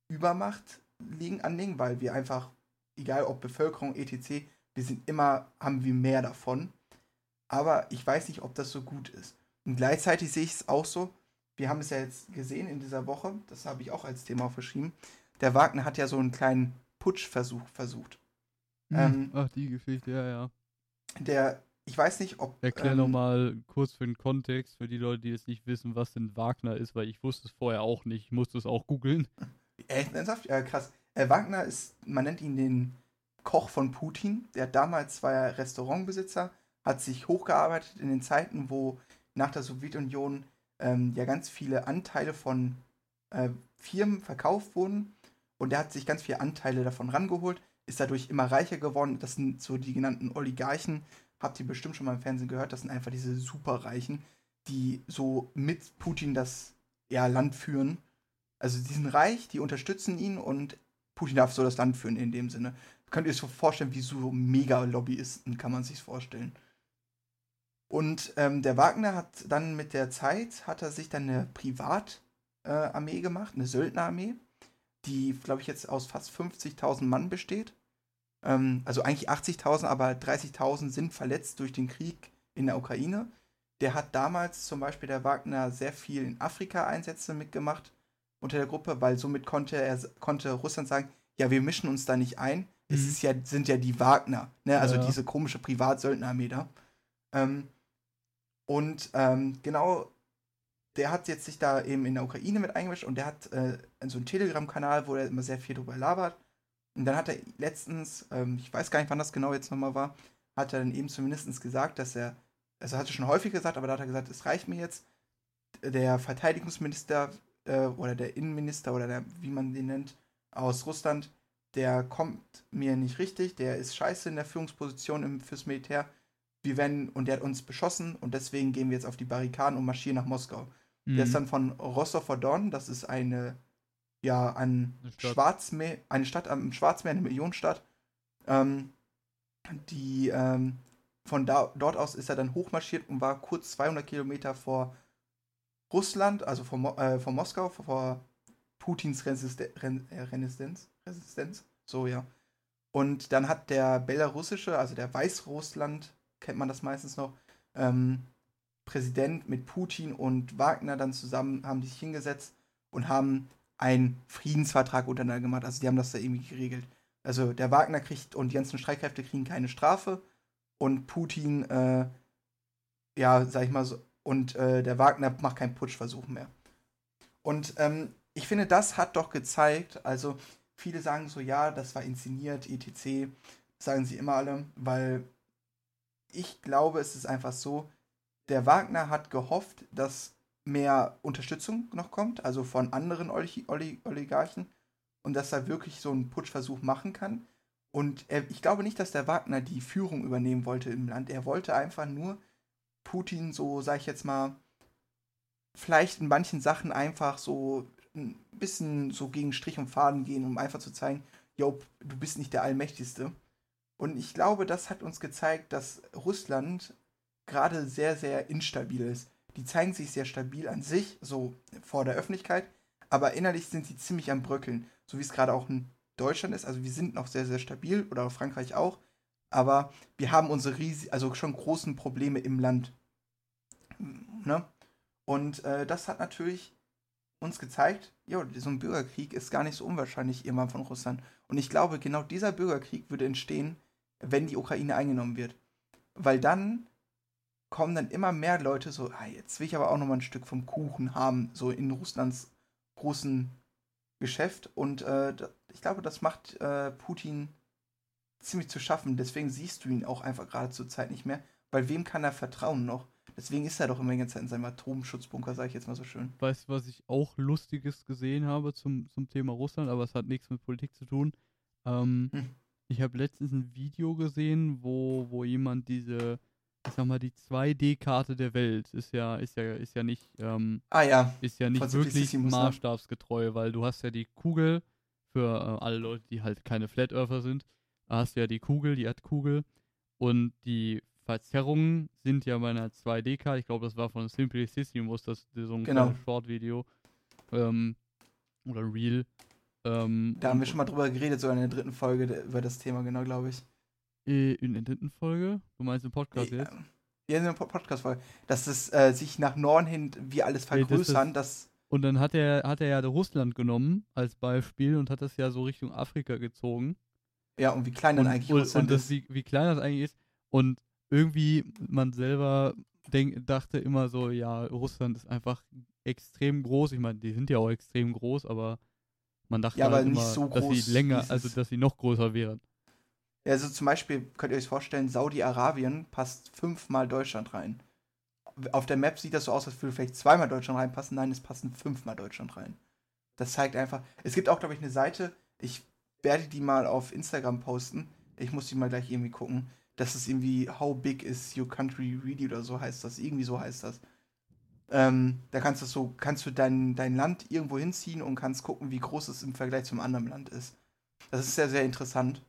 Übermacht liegen, anlegen, weil wir einfach, egal ob Bevölkerung, etc., wir sind immer, haben wir mehr davon. aber ich weiß nicht, ob das so gut ist. Und gleichzeitig sehe ich es auch so, wir haben es ja jetzt gesehen in dieser Woche, das habe ich auch als Thema verschrieben. Der Wagner hat ja so einen kleinen Putschversuch versucht. Hm. Ähm, Ach, die Geschichte, ja, ja. Der, ich weiß nicht, ob. Erklär ähm, nochmal kurz für den Kontext, für die Leute, die jetzt nicht wissen, was denn Wagner ist, weil ich wusste es vorher auch nicht. Ich musste es auch googeln. Echt ernsthaft? Ja, krass. Äh, Wagner ist, man nennt ihn den Koch von Putin. Der damals war ja Restaurantbesitzer, hat sich hochgearbeitet in den Zeiten, wo nach der Sowjetunion ähm, ja ganz viele Anteile von äh, Firmen verkauft wurden. Und der hat sich ganz viele Anteile davon rangeholt, ist dadurch immer reicher geworden. Das sind so die genannten Oligarchen. Habt ihr bestimmt schon mal im Fernsehen gehört, das sind einfach diese Superreichen, die so mit Putin das ja, Land führen. Also die sind reich, die unterstützen ihn und Putin darf so das Land führen in dem Sinne. Könnt ihr euch so vorstellen, wie so Mega-Lobbyisten kann man sich vorstellen. Und ähm, der Wagner hat dann mit der Zeit, hat er sich dann eine Privatarmee äh, gemacht, eine Söldnerarmee, die, glaube ich, jetzt aus fast 50.000 Mann besteht. Ähm, also eigentlich 80.000, aber 30.000 sind verletzt durch den Krieg in der Ukraine. Der hat damals zum Beispiel der Wagner sehr viel in Afrika Einsätze mitgemacht unter der Gruppe, weil somit konnte er konnte Russland sagen, ja, wir mischen uns da nicht ein. Es Mhm. ist ja, sind ja die Wagner, ne? also Ja. diese komische Privatsöldnerarmee da. Ähm, und ähm, genau, der hat jetzt sich da eben in der Ukraine mit eingemischt und der hat äh, so einen Telegram-Kanal, wo er immer sehr viel drüber labert. Und dann hat er letztens, ähm, ich weiß gar nicht, wann das genau jetzt nochmal war, hat er dann eben zumindest gesagt, dass er, also hat er schon häufig gesagt, aber da hat er gesagt, es reicht mir jetzt. Der Verteidigungsminister äh, oder der Innenminister oder der, wie man den nennt, aus Russland, der kommt mir nicht richtig, der ist scheiße in der Führungsposition im, fürs Militär. Wir werden, und der hat uns beschossen und deswegen gehen wir jetzt auf die Barrikaden und marschieren nach Moskau. Der ist Mhm. dann von Rostov-on-Don, das ist eine, ja, an Eine Stadt. Schwarzmeer, eine Stadt am Schwarzmeer, eine Millionenstadt. Ähm, die, ähm, von da, dort aus ist er dann hochmarschiert und war kurz 200 Kilometer vor Russland, also vor, Mo äh, vor Moskau, vor Putins Resiste Ren äh, Resistenz. Resistenz, so ja. Und dann hat der belarussische, also der Weißrussland, kennt man das meistens noch, ähm, Präsident mit Putin und Wagner dann zusammen haben die sich hingesetzt und haben einen Friedensvertrag untereinander gemacht. Also die haben das da irgendwie geregelt. Also der Wagner kriegt und die ganzen Streitkräfte kriegen keine Strafe und Putin, äh, ja, sag ich mal so, und äh, der Wagner macht keinen Putschversuch mehr. Und ähm, ich finde, das hat doch gezeigt, also viele sagen so, ja, das war inszeniert, etc., sagen sie immer alle, weil ich glaube, es ist einfach so, der Wagner hat gehofft, dass mehr Unterstützung noch kommt, also von anderen Oli Oli Oligarchen, und dass er wirklich so einen Putschversuch machen kann. Und er, ich glaube nicht, dass der Wagner die Führung übernehmen wollte im Land. Er wollte einfach nur Putin so, sag ich jetzt mal, vielleicht in manchen Sachen einfach so ein bisschen so gegen Strich und Faden gehen, um einfach zu zeigen, jo, du bist nicht der Allmächtigste. Und ich glaube, das hat uns gezeigt, dass Russland gerade sehr, sehr instabil ist. Die zeigen sich sehr stabil an sich, so vor der Öffentlichkeit, aber innerlich sind sie ziemlich am Bröckeln, so wie es gerade auch in Deutschland ist. Also wir sind noch sehr, sehr stabil oder Frankreich auch, aber wir haben unsere riesig, also schon großen Probleme im Land. Ne? Und äh, das hat natürlich uns gezeigt, jo, so ein Bürgerkrieg ist gar nicht so unwahrscheinlich irgendwann von Russland. Und ich glaube, genau dieser Bürgerkrieg würde entstehen, wenn die Ukraine eingenommen wird. Weil dann kommen dann immer mehr Leute so, ah, jetzt will ich aber auch noch mal ein Stück vom Kuchen haben, so in Russlands großen Geschäft. Und äh, ich glaube, das macht äh, Putin ziemlich zu schaffen. Deswegen siehst du ihn auch einfach gerade zur Zeit nicht mehr. Weil wem kann er vertrauen noch? Deswegen ist er doch immer die ganze Zeit in seinem Atomschutzbunker, sage ich jetzt mal so schön. Weißt du, was ich auch Lustiges gesehen habe zum, zum Thema Russland, aber es hat nichts mit Politik zu tun. Ähm, Hm. Ich habe letztens ein Video gesehen, wo, wo jemand diese, ich sag mal, die 2D-Karte der Welt ist ja, ist ja, ist ja nicht, ähm, Ah ja, ist ja nicht Von wirklich ne? maßstabsgetreu, weil du hast ja die Kugel, für äh, alle Leute, die halt keine Flat Earther sind, hast du ja die Kugel, die Erdkugel und die Verzerrungen sind ja bei einer 2D-Karte, ich glaube, das war von Simplicissimus, das so ein Genau. Short-Video ähm, oder Reel. Ähm, da haben wir schon mal drüber geredet, so in der dritten Folge über das Thema, genau, glaube ich. Äh, in der dritten Folge? Du meinst im Podcast Äh, jetzt? Ja, in der Podcast-Folge. Dass es äh, sich nach Norden hin wie alles vergrößern, das, Und dann hat er, hat er ja Russland genommen als Beispiel und hat das ja so Richtung Afrika gezogen. Ja, und wie klein dann und, eigentlich und, Russland und das, ist. wie, wie klein das eigentlich ist. Und irgendwie man selber denk, dachte immer so, ja, Russland ist einfach extrem groß. Ich meine, die sind ja auch extrem groß, aber man dachte Ja, aber halt nicht immer, so dass sie länger, also dass sie noch größer wären. Also zum Beispiel könnt ihr euch vorstellen, Saudi-Arabien passt fünfmal Deutschland rein. Auf der Map sieht das so aus, als würde vielleicht zweimal Deutschland reinpassen. Nein, es passen fünfmal Deutschland rein. Das zeigt einfach. Es gibt auch, glaube ich, eine Seite. Ich werde die mal auf Instagram posten. Ich muss die mal gleich irgendwie gucken. Das ist irgendwie How Big is Your Country Really oder so heißt das. Irgendwie so heißt das. Ähm, da kannst du so, kannst du dein, dein Land irgendwo hinziehen und kannst gucken, wie groß es im Vergleich zum anderen Land ist. Das ist sehr, sehr interessant.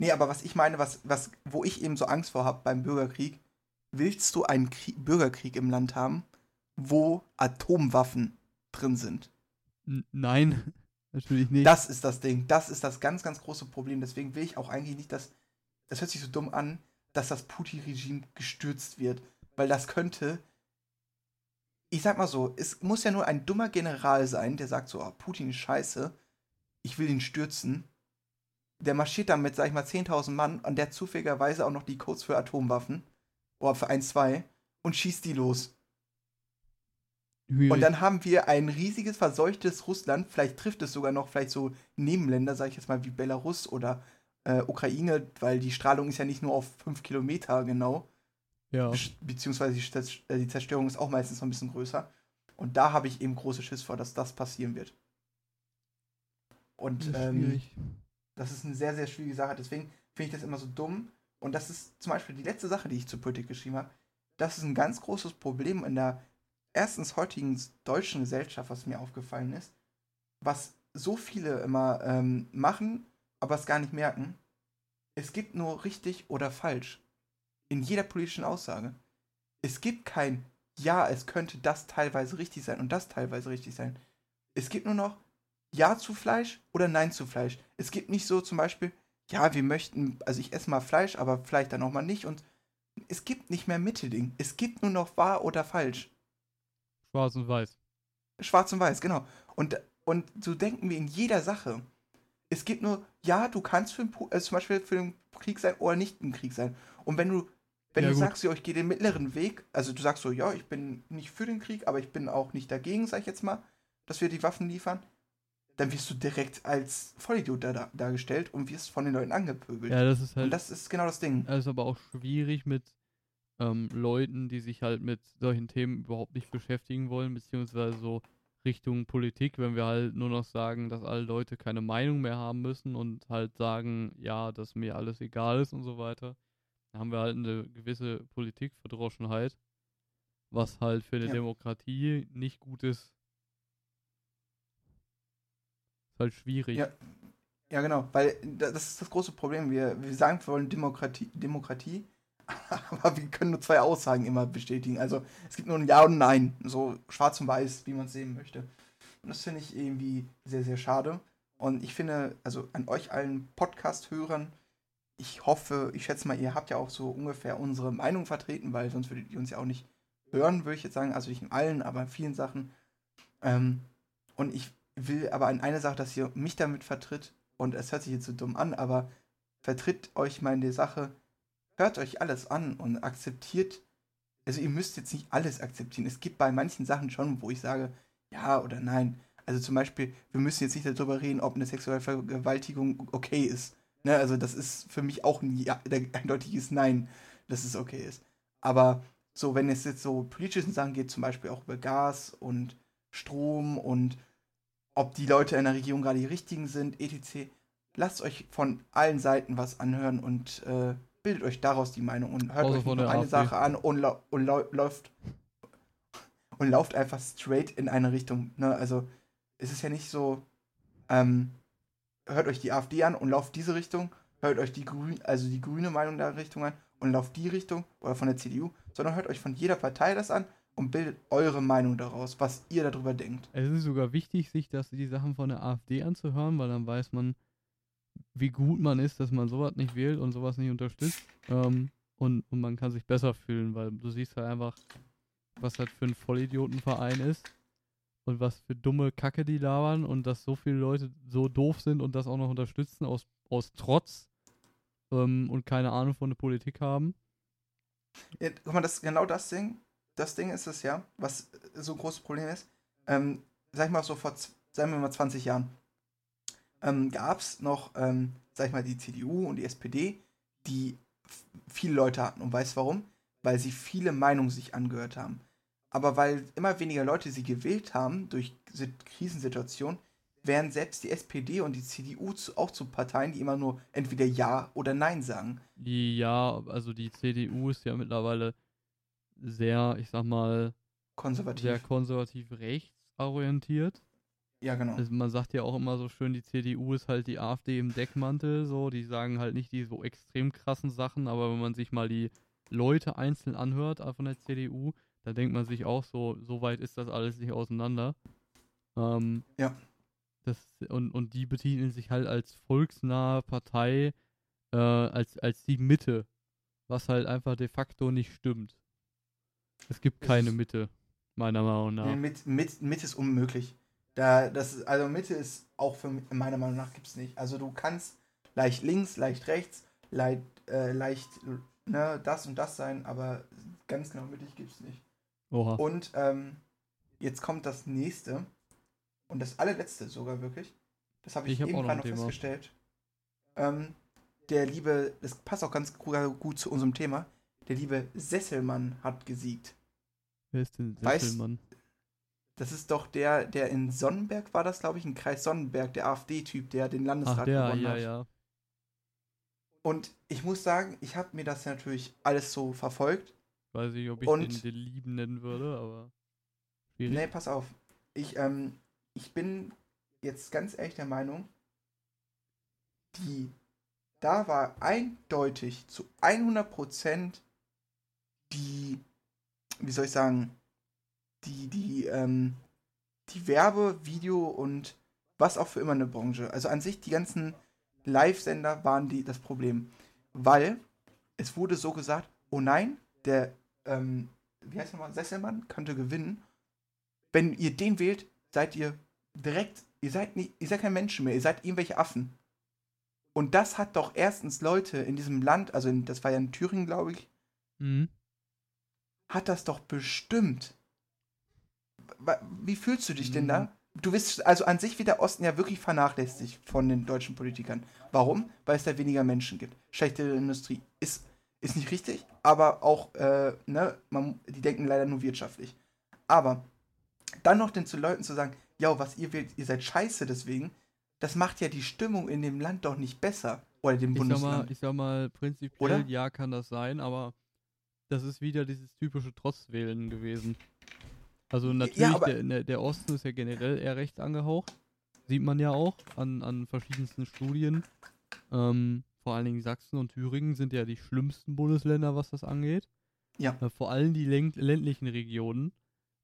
Nee, aber was ich meine, was, was, wo ich eben so Angst vor habe beim Bürgerkrieg, willst du einen Krieg, Bürgerkrieg im Land haben, wo Atomwaffen drin sind? N nein, [laughs] natürlich nicht. Das ist das Ding. Das ist das ganz, ganz große Problem. Deswegen will ich auch eigentlich nicht, dass. Das hört sich so dumm an, dass das Putin-Regime gestürzt wird. Weil das könnte. Ich sag mal so, es muss ja nur ein dummer General sein, der sagt so, oh, Putin ist scheiße, ich will ihn stürzen. Der marschiert dann mit, sag ich mal, 10.000 Mann und der zufälligerweise auch noch die Codes für Atomwaffen. Oder für 1, 2 und schießt die los. Und dann haben wir ein riesiges, verseuchtes Russland. Vielleicht trifft es sogar noch vielleicht so Nebenländer, sag ich jetzt mal, wie Belarus oder äh, Ukraine, weil die Strahlung ist ja nicht nur auf 5 Kilometer genau. ja. Beziehungsweise die, äh, die Zerstörung ist auch meistens noch ein bisschen größer. Und da habe ich eben große Schiss vor, dass das passieren wird. Und Das ähm, schwierig. Das ist eine sehr, sehr schwierige Sache. Deswegen finde ich das immer so dumm. Und das ist zum Beispiel die letzte Sache, die ich zur Politik geschrieben habe. Das ist ein ganz großes Problem in der erstens heutigen deutschen Gesellschaft, was mir aufgefallen ist, was so viele immer ähm, machen, aber es gar nicht merken. Es gibt nur richtig oder falsch. In jeder politischen Aussage. Es gibt kein Ja, es könnte das teilweise richtig sein und das teilweise richtig sein. Es gibt nur noch Ja zu Fleisch oder Nein zu Fleisch. Es gibt nicht so zum Beispiel, ja, wir möchten, also ich esse mal Fleisch, aber vielleicht dann auch mal nicht und es gibt nicht mehr Mittelding. Es gibt nur noch wahr oder falsch. Schwarz und weiß. Schwarz und weiß, genau. Und, und so denken wir in jeder Sache. Es gibt nur, ja, du kannst für den, äh, zum Beispiel für den Krieg sein oder nicht im Krieg sein. Und wenn du, wenn Ja, du gut. sagst, ja, ich gehe den mittleren Weg, also du sagst so, ja, ich bin nicht für den Krieg, aber ich bin auch nicht dagegen, sag ich jetzt mal, dass wir die Waffen liefern, dann wirst du direkt als Vollidiot da, da, dargestellt und wirst von den Leuten angepöbelt. Ja, das ist und halt, das ist genau das Ding. das ist aber auch schwierig mit ähm, Leuten, die sich halt mit solchen Themen überhaupt nicht beschäftigen wollen, beziehungsweise so Richtung Politik, wenn wir halt nur noch sagen, dass alle Leute keine Meinung mehr haben müssen und halt sagen, ja, dass mir alles egal ist und so weiter, dann haben wir halt eine gewisse Politikverdroschenheit, was halt für eine Ja. Demokratie nicht gut ist. Ist halt schwierig. Ja. Ja, genau, weil da- das ist das große Problem. Wir, wir sagen, wir wollen Demokratie, Demokratie, [laughs] aber wir können nur zwei Aussagen immer bestätigen. Also es gibt nur ein Ja und ein Nein, so schwarz und weiß, wie man es sehen möchte. Und das finde ich irgendwie sehr, sehr schade. Und ich finde, also an euch allen Podcast-Hörern, ich hoffe, ich schätze mal, ihr habt ja auch so ungefähr unsere Meinung vertreten, weil sonst würdet ihr uns ja auch nicht hören, würde ich jetzt sagen. Also nicht in allen, aber in vielen Sachen. Ähm, und ich will aber an eine Sache, dass ihr mich damit vertritt, und es hört sich jetzt so dumm an, aber vertritt euch mal in der Sache, hört euch alles an und akzeptiert, also ihr müsst jetzt nicht alles akzeptieren. Es gibt bei manchen Sachen schon, wo ich sage, ja oder nein. Also zum Beispiel, wir müssen jetzt nicht darüber reden, ob eine sexuelle Vergewaltigung okay ist. Ne, also das ist für mich auch ein ja, ein eindeutiges Nein, dass es okay ist. Aber so, wenn es jetzt so politischen Sachen geht, zum Beispiel auch über Gas und Strom und ob die Leute in der Regierung gerade die richtigen sind, etc. Lasst euch von allen Seiten was anhören und äh, bildet euch daraus die Meinung und hört Außer euch nur eine. Sache an und, lau und lau läuft und lauft einfach straight in eine Richtung. Ne? Also es ist ja nicht so, ähm, hört euch die AfD an und lauft diese Richtung, hört euch die Grün, also die grüne Meinung der Richtung an und lauft die Richtung oder von der CDU, sondern hört euch von jeder Partei das an und bildet eure Meinung daraus, was ihr darüber denkt. Es ist sogar wichtig, sich das, die Sachen von der AfD anzuhören, weil dann weiß man, wie gut man ist, dass man sowas nicht wählt und sowas nicht unterstützt. Ähm, und, und man kann sich besser fühlen, weil du siehst halt einfach, was halt für ein Vollidiotenverein ist und was für dumme Kacke die labern und dass so viele Leute so doof sind und das auch noch unterstützen aus, aus Trotz ähm, und keine Ahnung von der Politik haben. Ja, guck mal, das ist genau das Ding. Das Ding ist es ja, was so ein großes Problem ist. Ähm, sag ich mal so vor, sagen wir mal 20 Jahren, ähm, gab es noch, ähm, sag ich mal, die CDU und die SPD, die viele Leute hatten. Und weißt warum? Weil sie viele Meinungen sich angehört haben. Aber weil immer weniger Leute sie gewählt haben durch Krisensituationen, werden selbst die SPD und die CDU zu, auch zu Parteien, die immer nur entweder Ja oder Nein sagen. Ja, also die CDU ist ja mittlerweile sehr, ich sag mal, konservativ. sehr konservativ rechtsorientiert. Ja, genau. Also man sagt ja auch immer so schön, die CDU ist halt die AfD im Deckmantel, so, die sagen halt nicht die so extrem krassen Sachen, aber wenn man sich mal die Leute einzeln anhört äh, von der CDU, da denkt man sich auch so, so weit ist das alles nicht auseinander. Ähm, ja. Das, und, und die betiteln sich halt als volksnahe Partei, äh, als, als die Mitte, was halt einfach de facto nicht stimmt. Es gibt keine Mitte, meiner Meinung nach. Nee, mit, mit, Mitte ist unmöglich. Da, das ist, also Mitte ist auch für meiner Meinung nach gibt es nicht. Also du kannst leicht links, leicht rechts, leicht, äh, leicht ne, das und das sein, aber ganz genau mittig gibt es nicht. Oha. Und ähm, jetzt kommt das nächste und das allerletzte sogar wirklich. Das habe ich, ich hab eben gerade noch festgestellt. Ähm, der liebe, das passt auch ganz gut zu unserem Thema. Der liebe Sesselmann hat gesiegt. Wer ist denn Sesselmann? Weißt, das ist doch der, der in Sonnenberg war das, glaube ich, ein Kreis Sonnenberg, der AfD-Typ, der den Landesrat Ach, der, gewonnen ja, hat. ja. Und ich muss sagen, ich habe mir das natürlich alles so verfolgt. Weiß ich, ob ich Und- den, den Lieben nennen würde, aber. Schwierig. Nee, pass auf. Ich, ähm, ich bin jetzt ganz ehrlich der Meinung, die, da war eindeutig zu 100% die, wie soll ich sagen, die, die, ähm, die Werbe-, Video- und was auch für immer eine Branche. Also an sich die ganzen Live-Sender waren die das Problem. Weil es wurde so gesagt, oh nein, der, ähm, wie heißt nochmal, Sesselmann könnte gewinnen. Wenn ihr den wählt, seid ihr direkt, ihr seid nicht, ihr seid kein Menschen mehr, ihr seid irgendwelche Affen. Und das hat doch erstens Leute in diesem Land, also in, das war ja in Thüringen, glaube ich, Mhm. Hat das doch bestimmt. Wie fühlst du dich denn da? Du bist also an sich wird der Osten ja wirklich vernachlässigt von den deutschen Politikern. Warum? Weil es da weniger Menschen gibt. Schlechte Industrie ist, ist nicht richtig, aber auch, äh, ne, man, die denken leider nur wirtschaftlich. Aber dann noch den zu Leuten zu sagen, ja, was ihr wählt, ihr seid scheiße deswegen, das macht ja die Stimmung in dem Land doch nicht besser. Oder dem Ich sag, mal, Bundesland. ich sag mal, prinzipiell, Oder? ja, kann das sein, aber das ist wieder dieses typische Trotzwählen gewesen. Also natürlich, aber- der, der, der Osten ist ja generell eher rechts angehaucht. Sieht man ja auch an, an verschiedensten Studien. Ähm, vor allen Dingen Sachsen und Thüringen sind ja die schlimmsten Bundesländer, was das angeht. Ja. Äh, vor allem die länd ländlichen Regionen.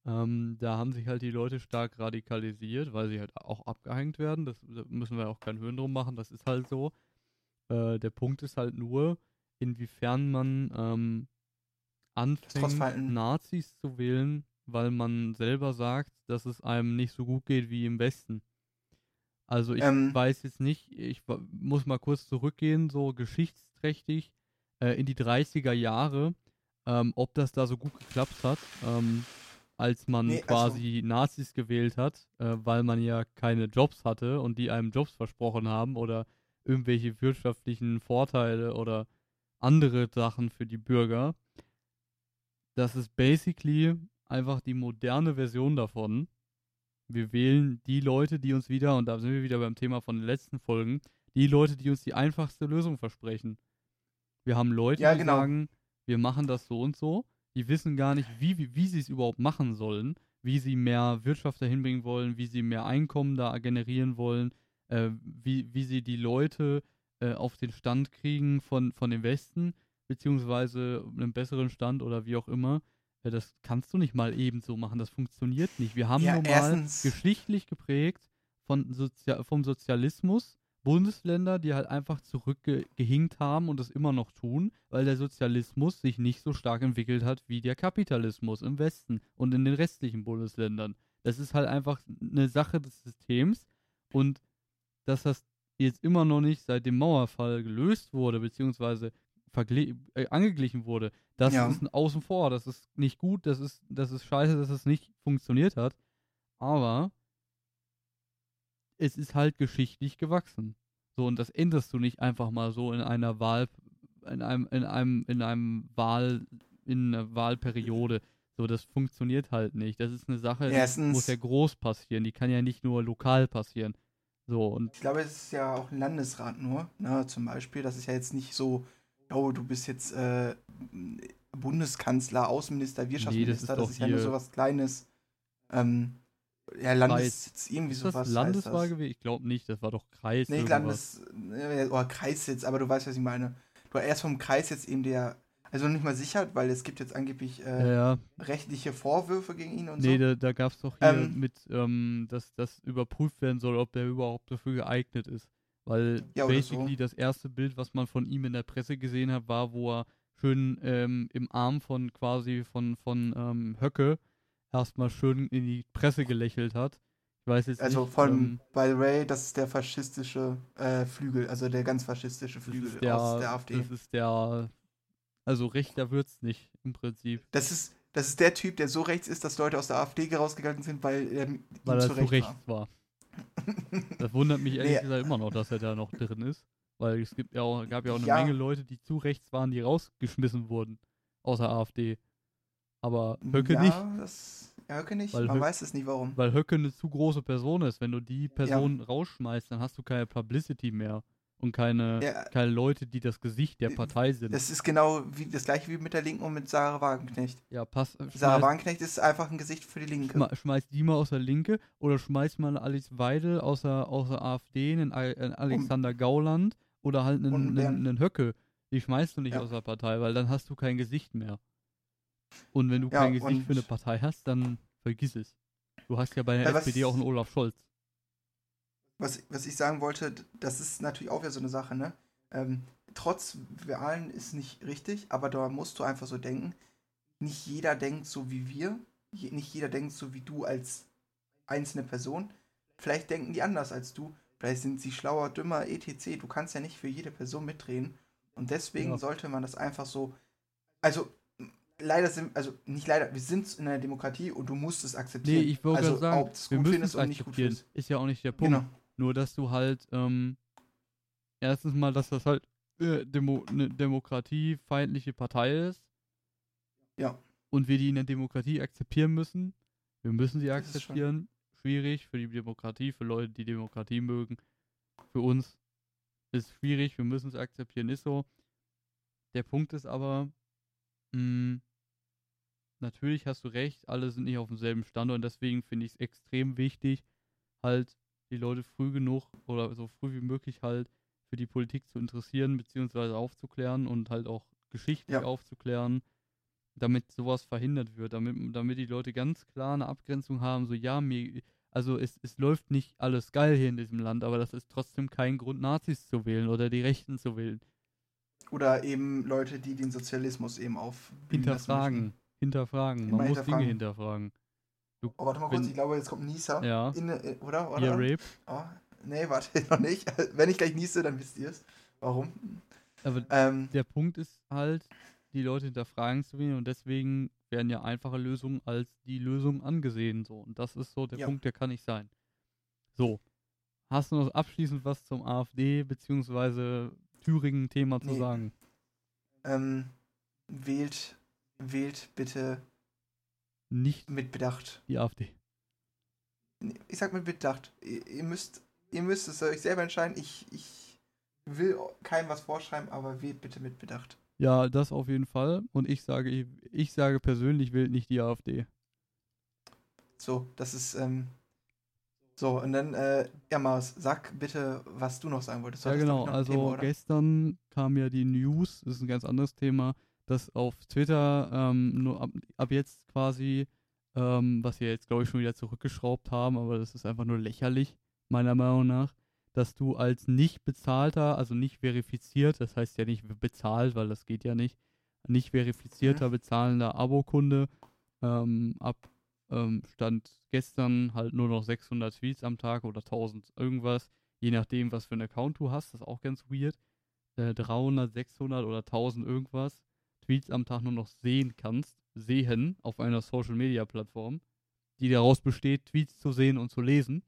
Ähm, da haben sich halt die Leute stark radikalisiert, weil sie halt auch abgehängt werden. Das da müssen wir auch keinen Höhen drum machen, das ist halt so. Äh, der Punkt ist halt nur, inwiefern man ähm, anfängt. Nazis zu wählen, weil man selber sagt, dass es einem nicht so gut geht wie im Westen. Also ich Ähm. weiß jetzt nicht, ich muss mal kurz zurückgehen, so geschichtsträchtig äh, in die 30er Jahre, ähm, ob das da so gut geklappt hat, ähm, als man Nee, also- quasi Nazis gewählt hat, äh, weil man ja keine Jobs hatte und die einem Jobs versprochen haben oder irgendwelche wirtschaftlichen Vorteile oder andere Sachen für die Bürger. Das ist basically einfach die moderne Version davon. Wir wählen die Leute, die uns wieder, und da sind wir wieder beim Thema von den letzten Folgen, die Leute, die uns die einfachste Lösung versprechen. Wir haben Leute, Ja, die genau. sagen, wir machen das so und so. Die wissen gar nicht, wie, wie, wie sie es überhaupt machen sollen, wie sie mehr Wirtschaft dahin bringen wollen, wie sie mehr Einkommen da generieren wollen, äh, wie, wie sie die Leute äh, auf den Stand kriegen von, von dem Westen, beziehungsweise einen besseren Stand oder wie auch immer. Äh, das kannst du nicht mal eben so machen, das funktioniert nicht. Wir haben Ja, nun mal erstens- geschichtlich geprägt von Sozia vom Sozialismus, Bundesländer, die halt einfach zurückgehinkt haben und das immer noch tun, weil der Sozialismus sich nicht so stark entwickelt hat wie der Kapitalismus im Westen und in den restlichen Bundesländern. Das ist halt einfach eine Sache des Systems und dass das jetzt immer noch nicht seit dem Mauerfall gelöst wurde, beziehungsweise äh, angeglichen wurde, das Ja. ist ein Außen vor, das ist nicht gut, das ist, das ist scheiße, dass es nicht funktioniert hat. Aber es ist halt geschichtlich gewachsen. So, und das änderst du nicht einfach mal so in einer Wahl, in einem, in einem, in einem Wahl, in einer Wahlperiode. So, das funktioniert halt nicht. Das ist eine Sache, die muss Erstens, ja groß passieren. Die kann ja nicht nur lokal passieren. So, und ich glaube, es ist ja auch ein Landesrat nur, ne, zum Beispiel. Das ist ja jetzt nicht so, oh, du bist jetzt äh, Bundeskanzler, Außenminister, Wirtschaftsminister. doch das ist ja nur so was Kleines. Ähm, ja, Landessitz, irgendwie ist sowas. das Landeswahl das. gewesen? Ich glaube nicht, das war doch Kreis. Nee. Landes- äh, oder Kreissitz, aber du weißt, was ich meine. Du erst vom Kreis jetzt eben der, also nicht mal sicher, weil es gibt jetzt angeblich Ja, äh, ja. rechtliche Vorwürfe gegen ihn und Nee, so. da, da gab es doch hier Ähm, mit, ähm, dass das überprüft werden soll, ob der überhaupt dafür geeignet ist. Weil Ja, basically so. das erste Bild, was man von ihm in der Presse gesehen hat, war, wo er schön ähm, im Arm von quasi von, von ähm, Höcke erstmal schön in die Presse gelächelt hat. Ich weiß jetzt Also nicht, von, ähm, by the way, das ist der faschistische äh, Flügel, also der ganz faschistische das Flügel ist der, aus der AfD. das ist der, also rechter wird's nicht im Prinzip, Das ist, das ist der Typ, der so rechts ist, dass Leute aus der AfD rausgegangen sind, weil er ihm weil er zu zu recht rechts war. war. Das wundert mich ehrlich Nee. gesagt immer noch, dass er da noch drin ist. Weil es gibt ja auch, gab ja auch eine Ja. Menge Leute, die zu rechts waren, die rausgeschmissen wurden aus der AfD. Aber Höcke ja, nicht, Das, ja, Höcke nicht. Weil Man Höck- weiß es nicht, warum. weil Höcke eine zu große Person ist. Wenn du die Person rausschmeißt, dann hast du keine Publicity mehr und keine, Ja, keine Leute, die das Gesicht der Äh, Partei sind. das ist genau wie das gleiche wie mit der Linken und mit Sarah Wagenknecht. ja, pass, Sarah schmeiß, Wagenknecht ist einfach ein Gesicht für die Linke. schma- schmeiß die mal aus der Linke oder schmeiß mal Alice Weidel aus der, aus der AfD, einen, einen Alexander Gauland oder halt einen, Und einen einen, Höcke. Die schmeißt du nicht Ja. aus der Partei, weil dann hast du kein Gesicht mehr. Und wenn du Ja, kein Gesicht für eine und- Partei hast, dann vergiss es. Du hast ja bei der Ja, SPD auch einen Olaf Scholz. Was, was ich sagen wollte, das ist natürlich auch wieder so eine Sache, ne? Ähm, trotz Wahlen ist nicht richtig, aber da musst du einfach so denken, nicht jeder denkt so wie wir, nicht jeder denkt so wie du als einzelne Person. Vielleicht denken die anders als du, vielleicht sind sie schlauer, dümmer, etc. Du kannst ja nicht für jede Person mitreden. Und deswegen Ja. sollte man das einfach so. Also, leider sind, also nicht leider, wir sind in einer Demokratie und du musst es Nee, akzeptieren. ich wollte also, sagen, ob wir gut müssen findest es und nicht gut akzeptieren. findest. Ist ja auch nicht der Punkt. Genau. Nur, dass du halt, ähm, erstens mal, dass das halt äh, Demo eine demokratiefeindliche Partei ist. Ja. Und wir die in der Demokratie akzeptieren müssen. Wir müssen sie akzeptieren. Schwierig für die Demokratie, für Leute, die Demokratie mögen. Für uns ist schwierig, wir müssen es akzeptieren, ist so. Der Punkt ist aber, mh, natürlich hast du recht, alle sind nicht auf demselben Stand und deswegen finde ich es extrem wichtig, halt die Leute früh genug oder so früh wie möglich halt für die Politik zu interessieren, beziehungsweise aufzuklären und halt auch geschichtlich Ja. aufzuklären, damit sowas verhindert wird, damit, damit die Leute ganz klar eine Abgrenzung haben, so ja, mir, also es, es läuft nicht alles geil hier in diesem Land, aber das ist trotzdem kein Grund, Nazis zu wählen oder die Rechten zu wählen. Oder eben Leute, die den Sozialismus eben auf Hinterfragen, hinterfragen, man muss Dinge hinterfragen. Hinterfragen. Oh, warte mal kurz, ich glaube, jetzt kommt Nieser. Ja, In, äh, oder? oder? Rape. Oh, nee, warte, [laughs] noch nicht. Wenn ich gleich niese, dann wisst ihr es. Warum? Aber Ähm, der Punkt ist halt, die Leute hinterfragen zu wählen und deswegen werden ja einfache Lösungen als die Lösung angesehen. So. Und das ist so der Ja. Punkt, der kann nicht sein. So. Hast du noch abschließend was zum AfD bzw. Thüringen-Thema zu Nee. sagen? ähm, wählt, wählt bitte Nicht mit Bedacht. die AfD. Ich sag mit Bedacht. Ihr, ihr müsst, ihr müsst es euch selber entscheiden. Ich, ich will keinem was vorschreiben, aber wählt bitte mit Bedacht. Ja, das auf jeden Fall. Und ich sage, ich, ich sage persönlich, wählt nicht die AfD. So, das ist, ähm, so, und dann, äh, ja, Maus, sag bitte, was du noch sagen wolltest. Du Ja, genau. Also Thema, gestern kam ja die News, das ist ein ganz anderes Thema, dass auf Twitter ähm, nur ab, ab jetzt quasi, ähm, was wir jetzt glaube ich schon wieder zurückgeschraubt haben, aber das ist einfach nur lächerlich, meiner Meinung nach, dass du als nicht bezahlter, also nicht verifiziert, das heißt ja nicht bezahlt, weil das geht ja nicht, nicht verifizierter, bezahlender Abokunde ähm, ab ähm, Stand gestern halt nur noch 600 Tweets am Tag oder 1000 irgendwas, je nachdem, was für einen Account du hast, das ist auch ganz weird. Äh, 300, 600 oder 1000 irgendwas Tweets am Tag nur noch sehen kannst, sehen auf einer Social Media Plattform, die daraus besteht, Tweets zu sehen und zu lesen.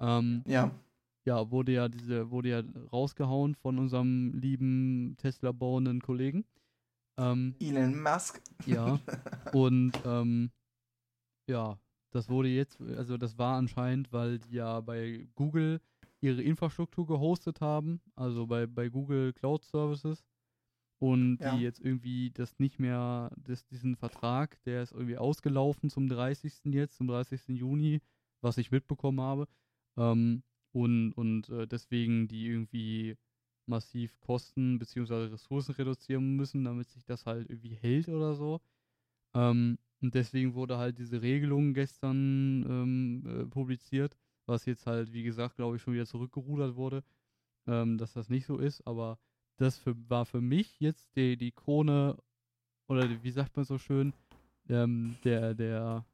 Ähm, Ja. ja, wurde ja diese, wurde ja rausgehauen von unserem lieben Tesla-bauenden Kollegen. Ähm, Elon Musk. ja. [laughs] Und ähm, ja, das wurde jetzt, also das war anscheinend, weil die ja bei Google ihre Infrastruktur gehostet haben, also bei, bei Google Cloud Services. Und Ja. die jetzt irgendwie das nicht mehr, das, diesen Vertrag, der ist irgendwie ausgelaufen zum 30. jetzt, zum 30. Juni, was ich mitbekommen habe. Ähm, und und äh, deswegen die irgendwie massiv Kosten bzw. Ressourcen reduzieren müssen, damit sich das halt irgendwie hält oder so. Ähm, und deswegen wurde halt diese Regelung gestern ähm, äh, publiziert, was jetzt halt, wie gesagt, glaube ich, schon wieder zurückgerudert wurde, ähm, dass das nicht so ist. Aber das für, war für mich jetzt die, die Krone, oder die, wie sagt man so schön, ähm, der, der,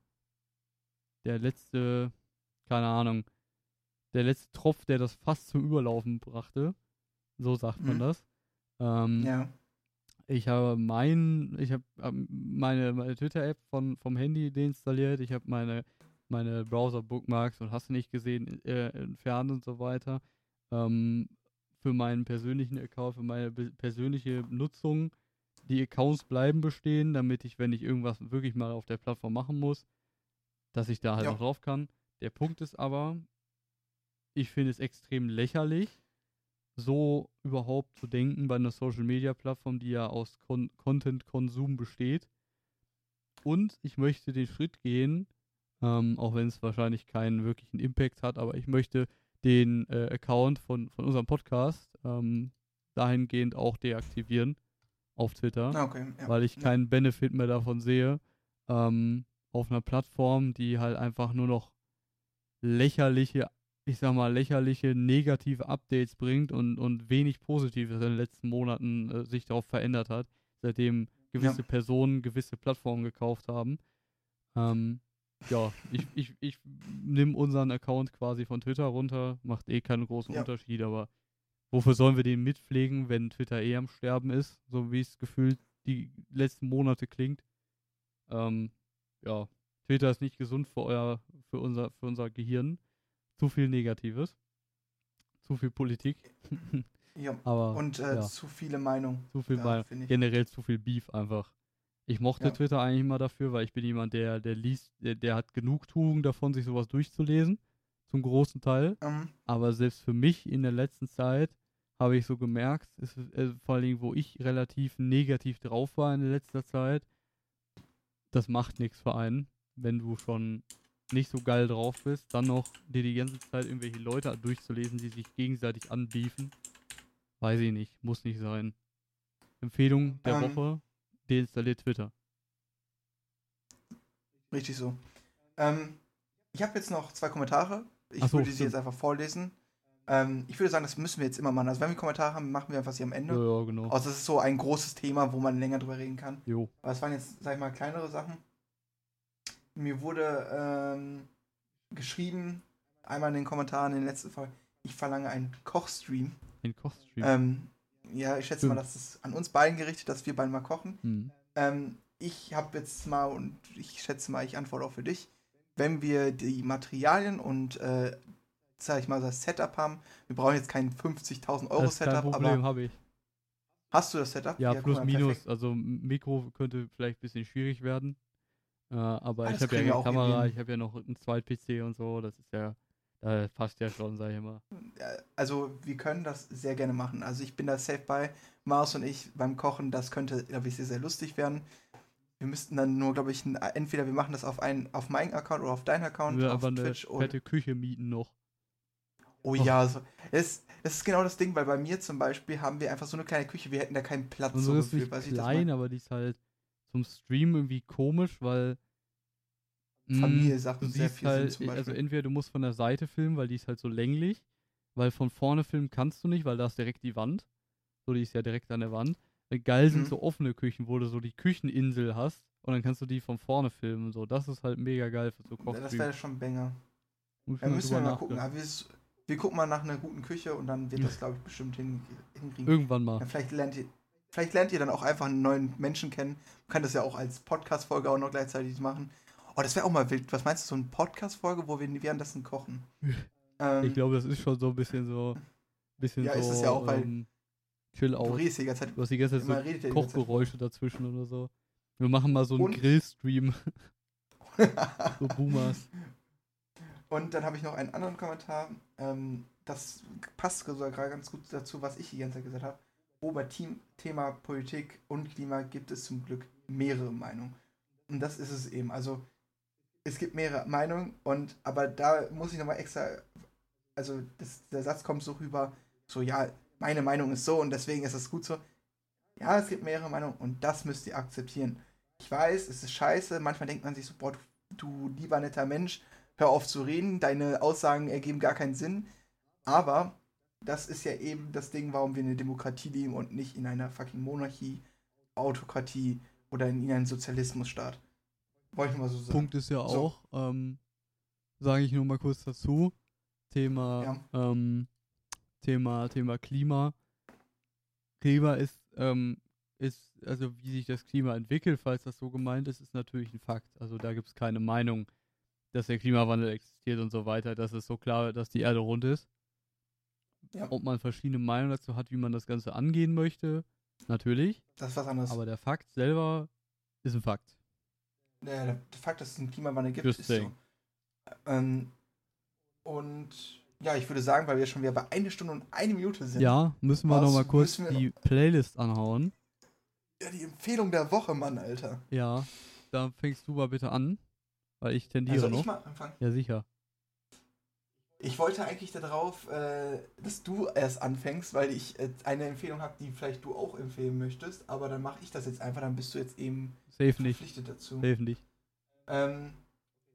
der letzte, keine Ahnung, der letzte Tropf, der das fast zum Überlaufen brachte. So sagt man Mhm. das. Ähm, Ja. ich habe mein, ich habe ähm, meine, meine Twitter-App von, vom Handy deinstalliert, ich habe meine, meine Browser-Bookmarks und hast du nicht gesehen, äh, entfernt und so weiter. Ähm, für meinen persönlichen Account, für meine persönliche Nutzung. Die Accounts bleiben bestehen, damit ich, wenn ich irgendwas wirklich mal auf der Plattform machen muss, dass ich da halt Ja. noch drauf kann. Der Punkt ist aber, ich finde es extrem lächerlich, so überhaupt zu denken bei einer Social Media Plattform, die ja aus Kon Content-Konsum besteht. Und ich möchte den Schritt gehen, ähm, auch wenn es wahrscheinlich keinen wirklichen Impact hat, aber ich möchte den äh, Account von, von unserem Podcast ähm, dahingehend auch deaktivieren auf Twitter Ah, Okay. Ja. weil ich Ja. keinen Benefit mehr davon sehe, ähm, auf einer Plattform, die halt einfach nur noch lächerliche, ich sag mal, lächerliche negative Updates bringt und, und wenig Positives in den letzten Monaten äh, sich darauf verändert hat, seitdem gewisse Personen gewisse Plattformen gekauft haben. Ähm, ja, ich, ich, ich nehme unseren Account quasi von Twitter runter, macht eh keinen großen Ja. Unterschied, aber wofür sollen wir den mitpflegen, wenn Twitter eh am Sterben ist, so wie es gefühlt die letzten Monate klingt. Ähm, ja, Twitter ist nicht gesund für euer, für unser, für unser Gehirn. Zu viel Negatives. Zu viel Politik. ja. [laughs] Aber Und äh, ja. zu viele Meinungen. zu viel ja, Meinung. Generell zu viel Beef einfach. Ich mochte Ja. Twitter eigentlich immer dafür, weil ich bin jemand, der, der liest, der, der hat Genugtuung davon, sich sowas durchzulesen. Zum großen Teil. Ähm, Aber selbst für mich in der letzten Zeit habe ich so gemerkt, ist, äh, vor allen Dingen, wo ich relativ negativ drauf war in der letzten Zeit, das macht nichts für einen, wenn du schon nicht so geil drauf bist, dann noch dir die ganze Zeit irgendwelche Leute durchzulesen, die sich gegenseitig anbiefen. Weiß ich nicht, muss nicht sein. Empfehlung der Ähm. Woche, deinstalliert Twitter. richtig so. Ähm, ich habe jetzt noch zwei Kommentare. Ich so, würde sie stimmt. jetzt einfach vorlesen. Ähm, ich würde sagen, das müssen wir jetzt immer machen. Also wenn wir Kommentare haben, machen wir einfach sie am Ende. Ja, ja, genau. Außer es ist so ein großes Thema, wo man länger drüber reden kann. Jo. Aber es waren jetzt, sag ich mal, kleinere Sachen. Mir wurde ähm, geschrieben, einmal in den Kommentaren in den letzten Folgen, ich verlange einen Kochstream. Ein Kochstream. Ähm, ja, ich schätze mal, dass es an uns beiden gerichtet, dass wir beide mal kochen. Hm. Ähm, ich habe jetzt mal, und ich schätze mal, ich antworte auch für dich, wenn wir die Materialien und, äh, sag ich mal, das Setup haben, wir brauchen jetzt kein 50.000 Euro Das ist kein Setup, Problem, aber habe ich. hast du das Setup? Ja, guck plus mal, minus. perfekt. Also Mikro könnte vielleicht ein bisschen schwierig werden. Äh, aber Ah, ich das habe ja eine Kamera, ich habe ja noch einen Zweit-PC und so. Das ist ja, da passt ja schon, sag ich mal. Äh, Also, wir können das sehr gerne machen. Also, ich bin da safe bei. Mars und ich beim Kochen, das könnte, glaube ich, sehr, sehr lustig werden. Wir müssten dann nur, glaube ich, entweder wir machen das auf, einen, auf meinen Account oder auf deinen Account, wir auf eine Twitch. Oder, fette Küche mieten noch. oh ja, so. das, das ist genau das Ding, weil bei mir zum Beispiel haben wir einfach so eine kleine Küche, wir hätten da keinen Platz Unsere ist gefühlt, nicht klein, aber die ist halt zum Stream irgendwie komisch, weil mh, Familiensachen du sehr viel halt, sind zum also entweder du musst von der Seite filmen, weil die ist halt so länglich, weil von vorne filmen kannst du nicht, weil da ist direkt die Wand. So, die ist ja direkt an der Wand. Äh, Geil sind Mhm. so offene Küchen, wo du so die Kücheninsel hast und dann kannst du die von vorne filmen. So, das ist halt mega geil für so Das Kochstream. wäre schon Banger. Mal müssen wir drüber mal gucken. wir gucken mal nach einer guten Küche und dann wird das, glaube ich, bestimmt hin, hinkriegen. Irgendwann mal. Ja, vielleicht, lernt ihr, vielleicht lernt ihr dann auch einfach einen neuen Menschen kennen. Man kann das ja auch als Podcast-Folge auch noch gleichzeitig machen. Oh, das wäre auch mal wild. Was meinst du, so eine Podcast-Folge, wo wir währenddessen kochen? [laughs] Ähm, Ich glaube, das ist schon so ein bisschen so. Bisschen Ja, so. ist es ja auch, weil ähm, chill du out. redest die ganze Zeit. Du hast die ganze Zeit so. Kochgeräusche dazwischen oder so. Wir machen mal so einen Grillstream. [laughs] so Boomers. Und dann habe ich noch einen anderen Kommentar. Ähm, das passt sogar gerade ganz gut dazu, was ich die ganze Zeit gesagt habe. Team, Thema Politik und Klima gibt es zum Glück mehrere Meinungen. Und das ist es eben. Also es gibt mehrere Meinungen und aber da muss ich nochmal extra, also das, der Satz kommt so rüber, so ja, meine Meinung ist so und deswegen ist es gut so. Ja, es gibt mehrere Meinungen und das müsst ihr akzeptieren. Ich weiß, es ist scheiße, manchmal denkt man sich so, boah, du, du lieber netter Mensch, hör auf zu reden, deine Aussagen ergeben gar keinen Sinn. Aber das ist ja eben das Ding, warum wir in einer Demokratie leben und nicht in einer fucking Monarchie, Autokratie oder in einem Sozialismusstaat. Wollte ich mal so sagen. Punkt ist ja So. auch, ähm, sage ich nur mal kurz dazu, Thema, ähm, Thema, Thema Klima. Klima ist, ähm, ist, also wie sich das Klima entwickelt, falls das so gemeint ist, ist natürlich ein Fakt. Also da gibt es keine Meinung, dass der Klimawandel existiert und so weiter. Das ist so klar, dass die Erde rund ist. Ja. Ob man verschiedene Meinungen dazu hat, wie man das Ganze angehen möchte, natürlich. Das ist was anderes. Aber der Fakt selber ist ein Fakt. Der, der Fakt, dass es einen Klimawandel gibt, ist so. Ähm, und ja, ich würde sagen, weil wir schon wieder bei eine Stunde und eine Minute sind. Ja, müssen wir Was noch mal kurz die Playlist anhauen. Ja, die Empfehlung der Woche, Mann, Alter. Ja, da fängst du mal bitte an, weil ich tendiere Also noch. ich mal anfangen. Ja, sicher. Ich wollte eigentlich darauf, äh, dass du erst anfängst, weil ich äh, eine Empfehlung habe, die vielleicht du auch empfehlen möchtest, aber dann mache ich das jetzt einfach, dann bist du jetzt eben Safe nicht. verpflichtet dazu. Safe nicht. Ähm,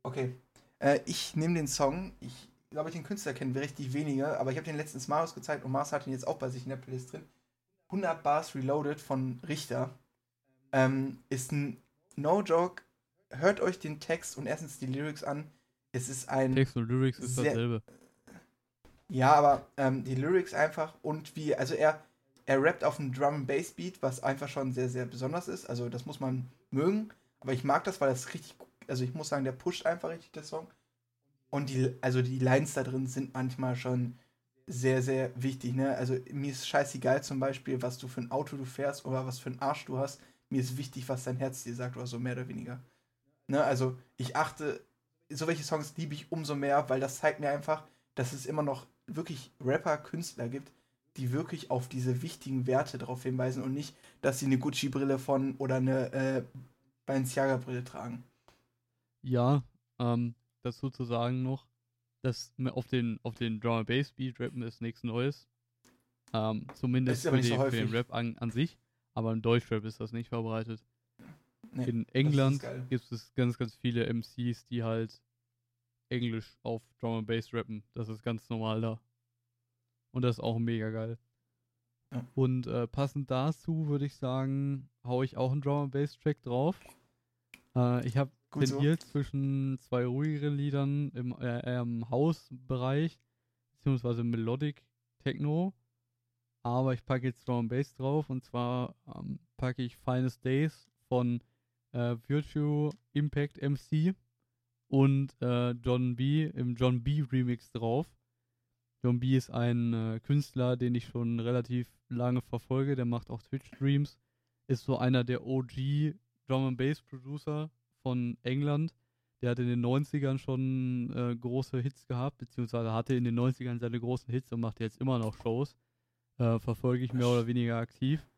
okay. Äh, ich nehme den Song, ich glaube, den Künstler kennen wir richtig wenige, aber ich habe den letztens Marius gezeigt und Marius hat ihn jetzt auch bei sich in der Playlist drin. 100 Bars Reloaded von Richter. Ähm, ist ein No-Joke. Hört euch den Text und erstens die Lyrics an. Es ist ein. Text und Lyrics ist dasselbe. Ja, aber ähm, die Lyrics einfach und wie, also er, er rappt auf einem Drum Bass Beat, was einfach schon sehr, sehr besonders ist. Also das muss man mögen. Aber ich mag das, weil das richtig, also ich muss sagen, der pusht einfach richtig, der Song. Und die, also die Lines da drin sind manchmal schon sehr, sehr wichtig, ne? Also mir ist scheißegal zum Beispiel, was du für ein Auto du fährst oder was für ein Arsch du hast. Mir ist wichtig, was dein Herz dir sagt oder so, mehr oder weniger. Ne? Also ich achte, so welche Songs liebe ich umso mehr, weil das zeigt mir einfach, dass es immer noch wirklich Rapper, Künstler gibt, die wirklich auf diese wichtigen Werte darauf hinweisen und nicht, dass sie eine Gucci-Brille von oder eine äh, Balenciaga-Brille tragen. Ja, ähm, dazu zu sagen noch, dass auf den, auf den Drum and Bass Beat rappen ist nichts Neues. Ähm, zumindest für, den, so für den. Rap an, an sich. Aber im Deutschrap ist das nicht verbreitet. Nee, In England gibt es ganz, ganz viele MCs, die halt Englisch auf Drum and Bass rappen. Das ist ganz normal da. Und das ist auch mega geil. Ja. Und äh, passend dazu würde ich sagen, hau ich auch einen Drum and Bass Track drauf. Äh, ich habe Gut so. tendiert zwischen zwei ruhigeren Liedern im, äh, im Hausbereich, beziehungsweise Melodic Techno. Aber ich packe jetzt Drum and Bass drauf und zwar ähm, packe ich Finest Days von äh, Virtue Impact MC und äh, John B im John B Remix drauf. John B ist ein äh, Künstler, den ich schon relativ lange verfolge. Der macht auch Twitch-Streams. Ist so einer der OG Drum and Bass Producer von England. Der hat in den 90ern schon äh, große Hits gehabt, beziehungsweise hatte in den 90ern seine großen Hits und macht jetzt immer noch Shows. Äh, verfolge ich mehr oder weniger aktiv.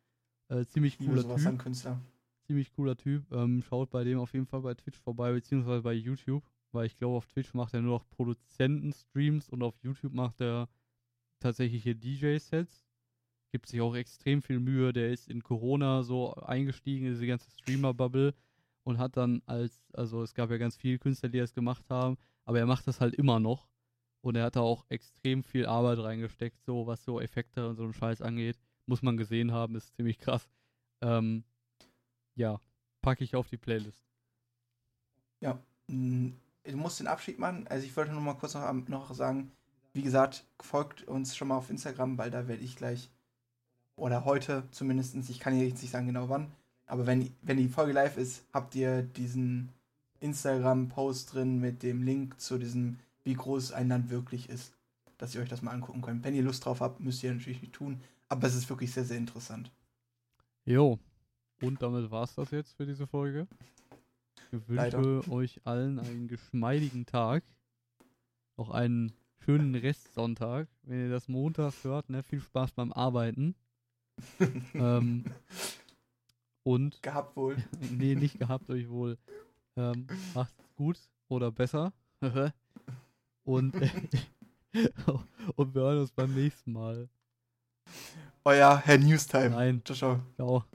Äh, ziemlich cooler Typ Künstler. ziemlich cooler Typ. Ähm, schaut bei dem auf jeden Fall bei Twitch vorbei, beziehungsweise bei YouTube, weil ich glaube, auf Twitch macht er nur noch Produzenten-Streams und auf YouTube macht er tatsächliche DJ-Sets. Gibt sich auch extrem viel Mühe. Der ist in Corona so eingestiegen in diese ganze Streamer-Bubble und hat dann als, also es gab ja ganz viele Künstler, die das gemacht haben, aber er macht das halt immer noch Und er hat da auch extrem viel Arbeit reingesteckt, so was so Effekte und so einen Scheiß angeht. Muss man gesehen haben, ist ziemlich krass. Ähm, ja, packe ich auf die Playlist. Mm, Du musst den Abschied machen. Also ich wollte nur mal kurz noch, am- noch sagen, wie gesagt, folgt uns schon mal auf Instagram, weil da werde ich gleich, oder heute zumindest, ich kann jetzt nicht sagen genau wann, aber wenn, wenn die Folge live ist, habt ihr diesen Instagram-Post drin mit dem Link zu diesem, wie groß ein Land wirklich ist, dass ihr euch das mal angucken könnt. Wenn ihr Lust drauf habt, müsst ihr natürlich nicht tun, aber es ist wirklich sehr, sehr interessant. Jo. Und damit war's das jetzt für diese Folge. Ich wünsche Leider. euch allen einen geschmeidigen Tag. Noch einen schönen Restsonntag. Wenn ihr das montags hört, ne, viel Spaß beim Arbeiten. [laughs] ähm, und, Gehabt wohl. [laughs] nee, nicht gehabt euch wohl. Ähm, macht's gut oder besser. [laughs] und, und wir hören uns beim nächsten Mal. Euer Herr Newstime. Nein, Ciao, ciao. ciao.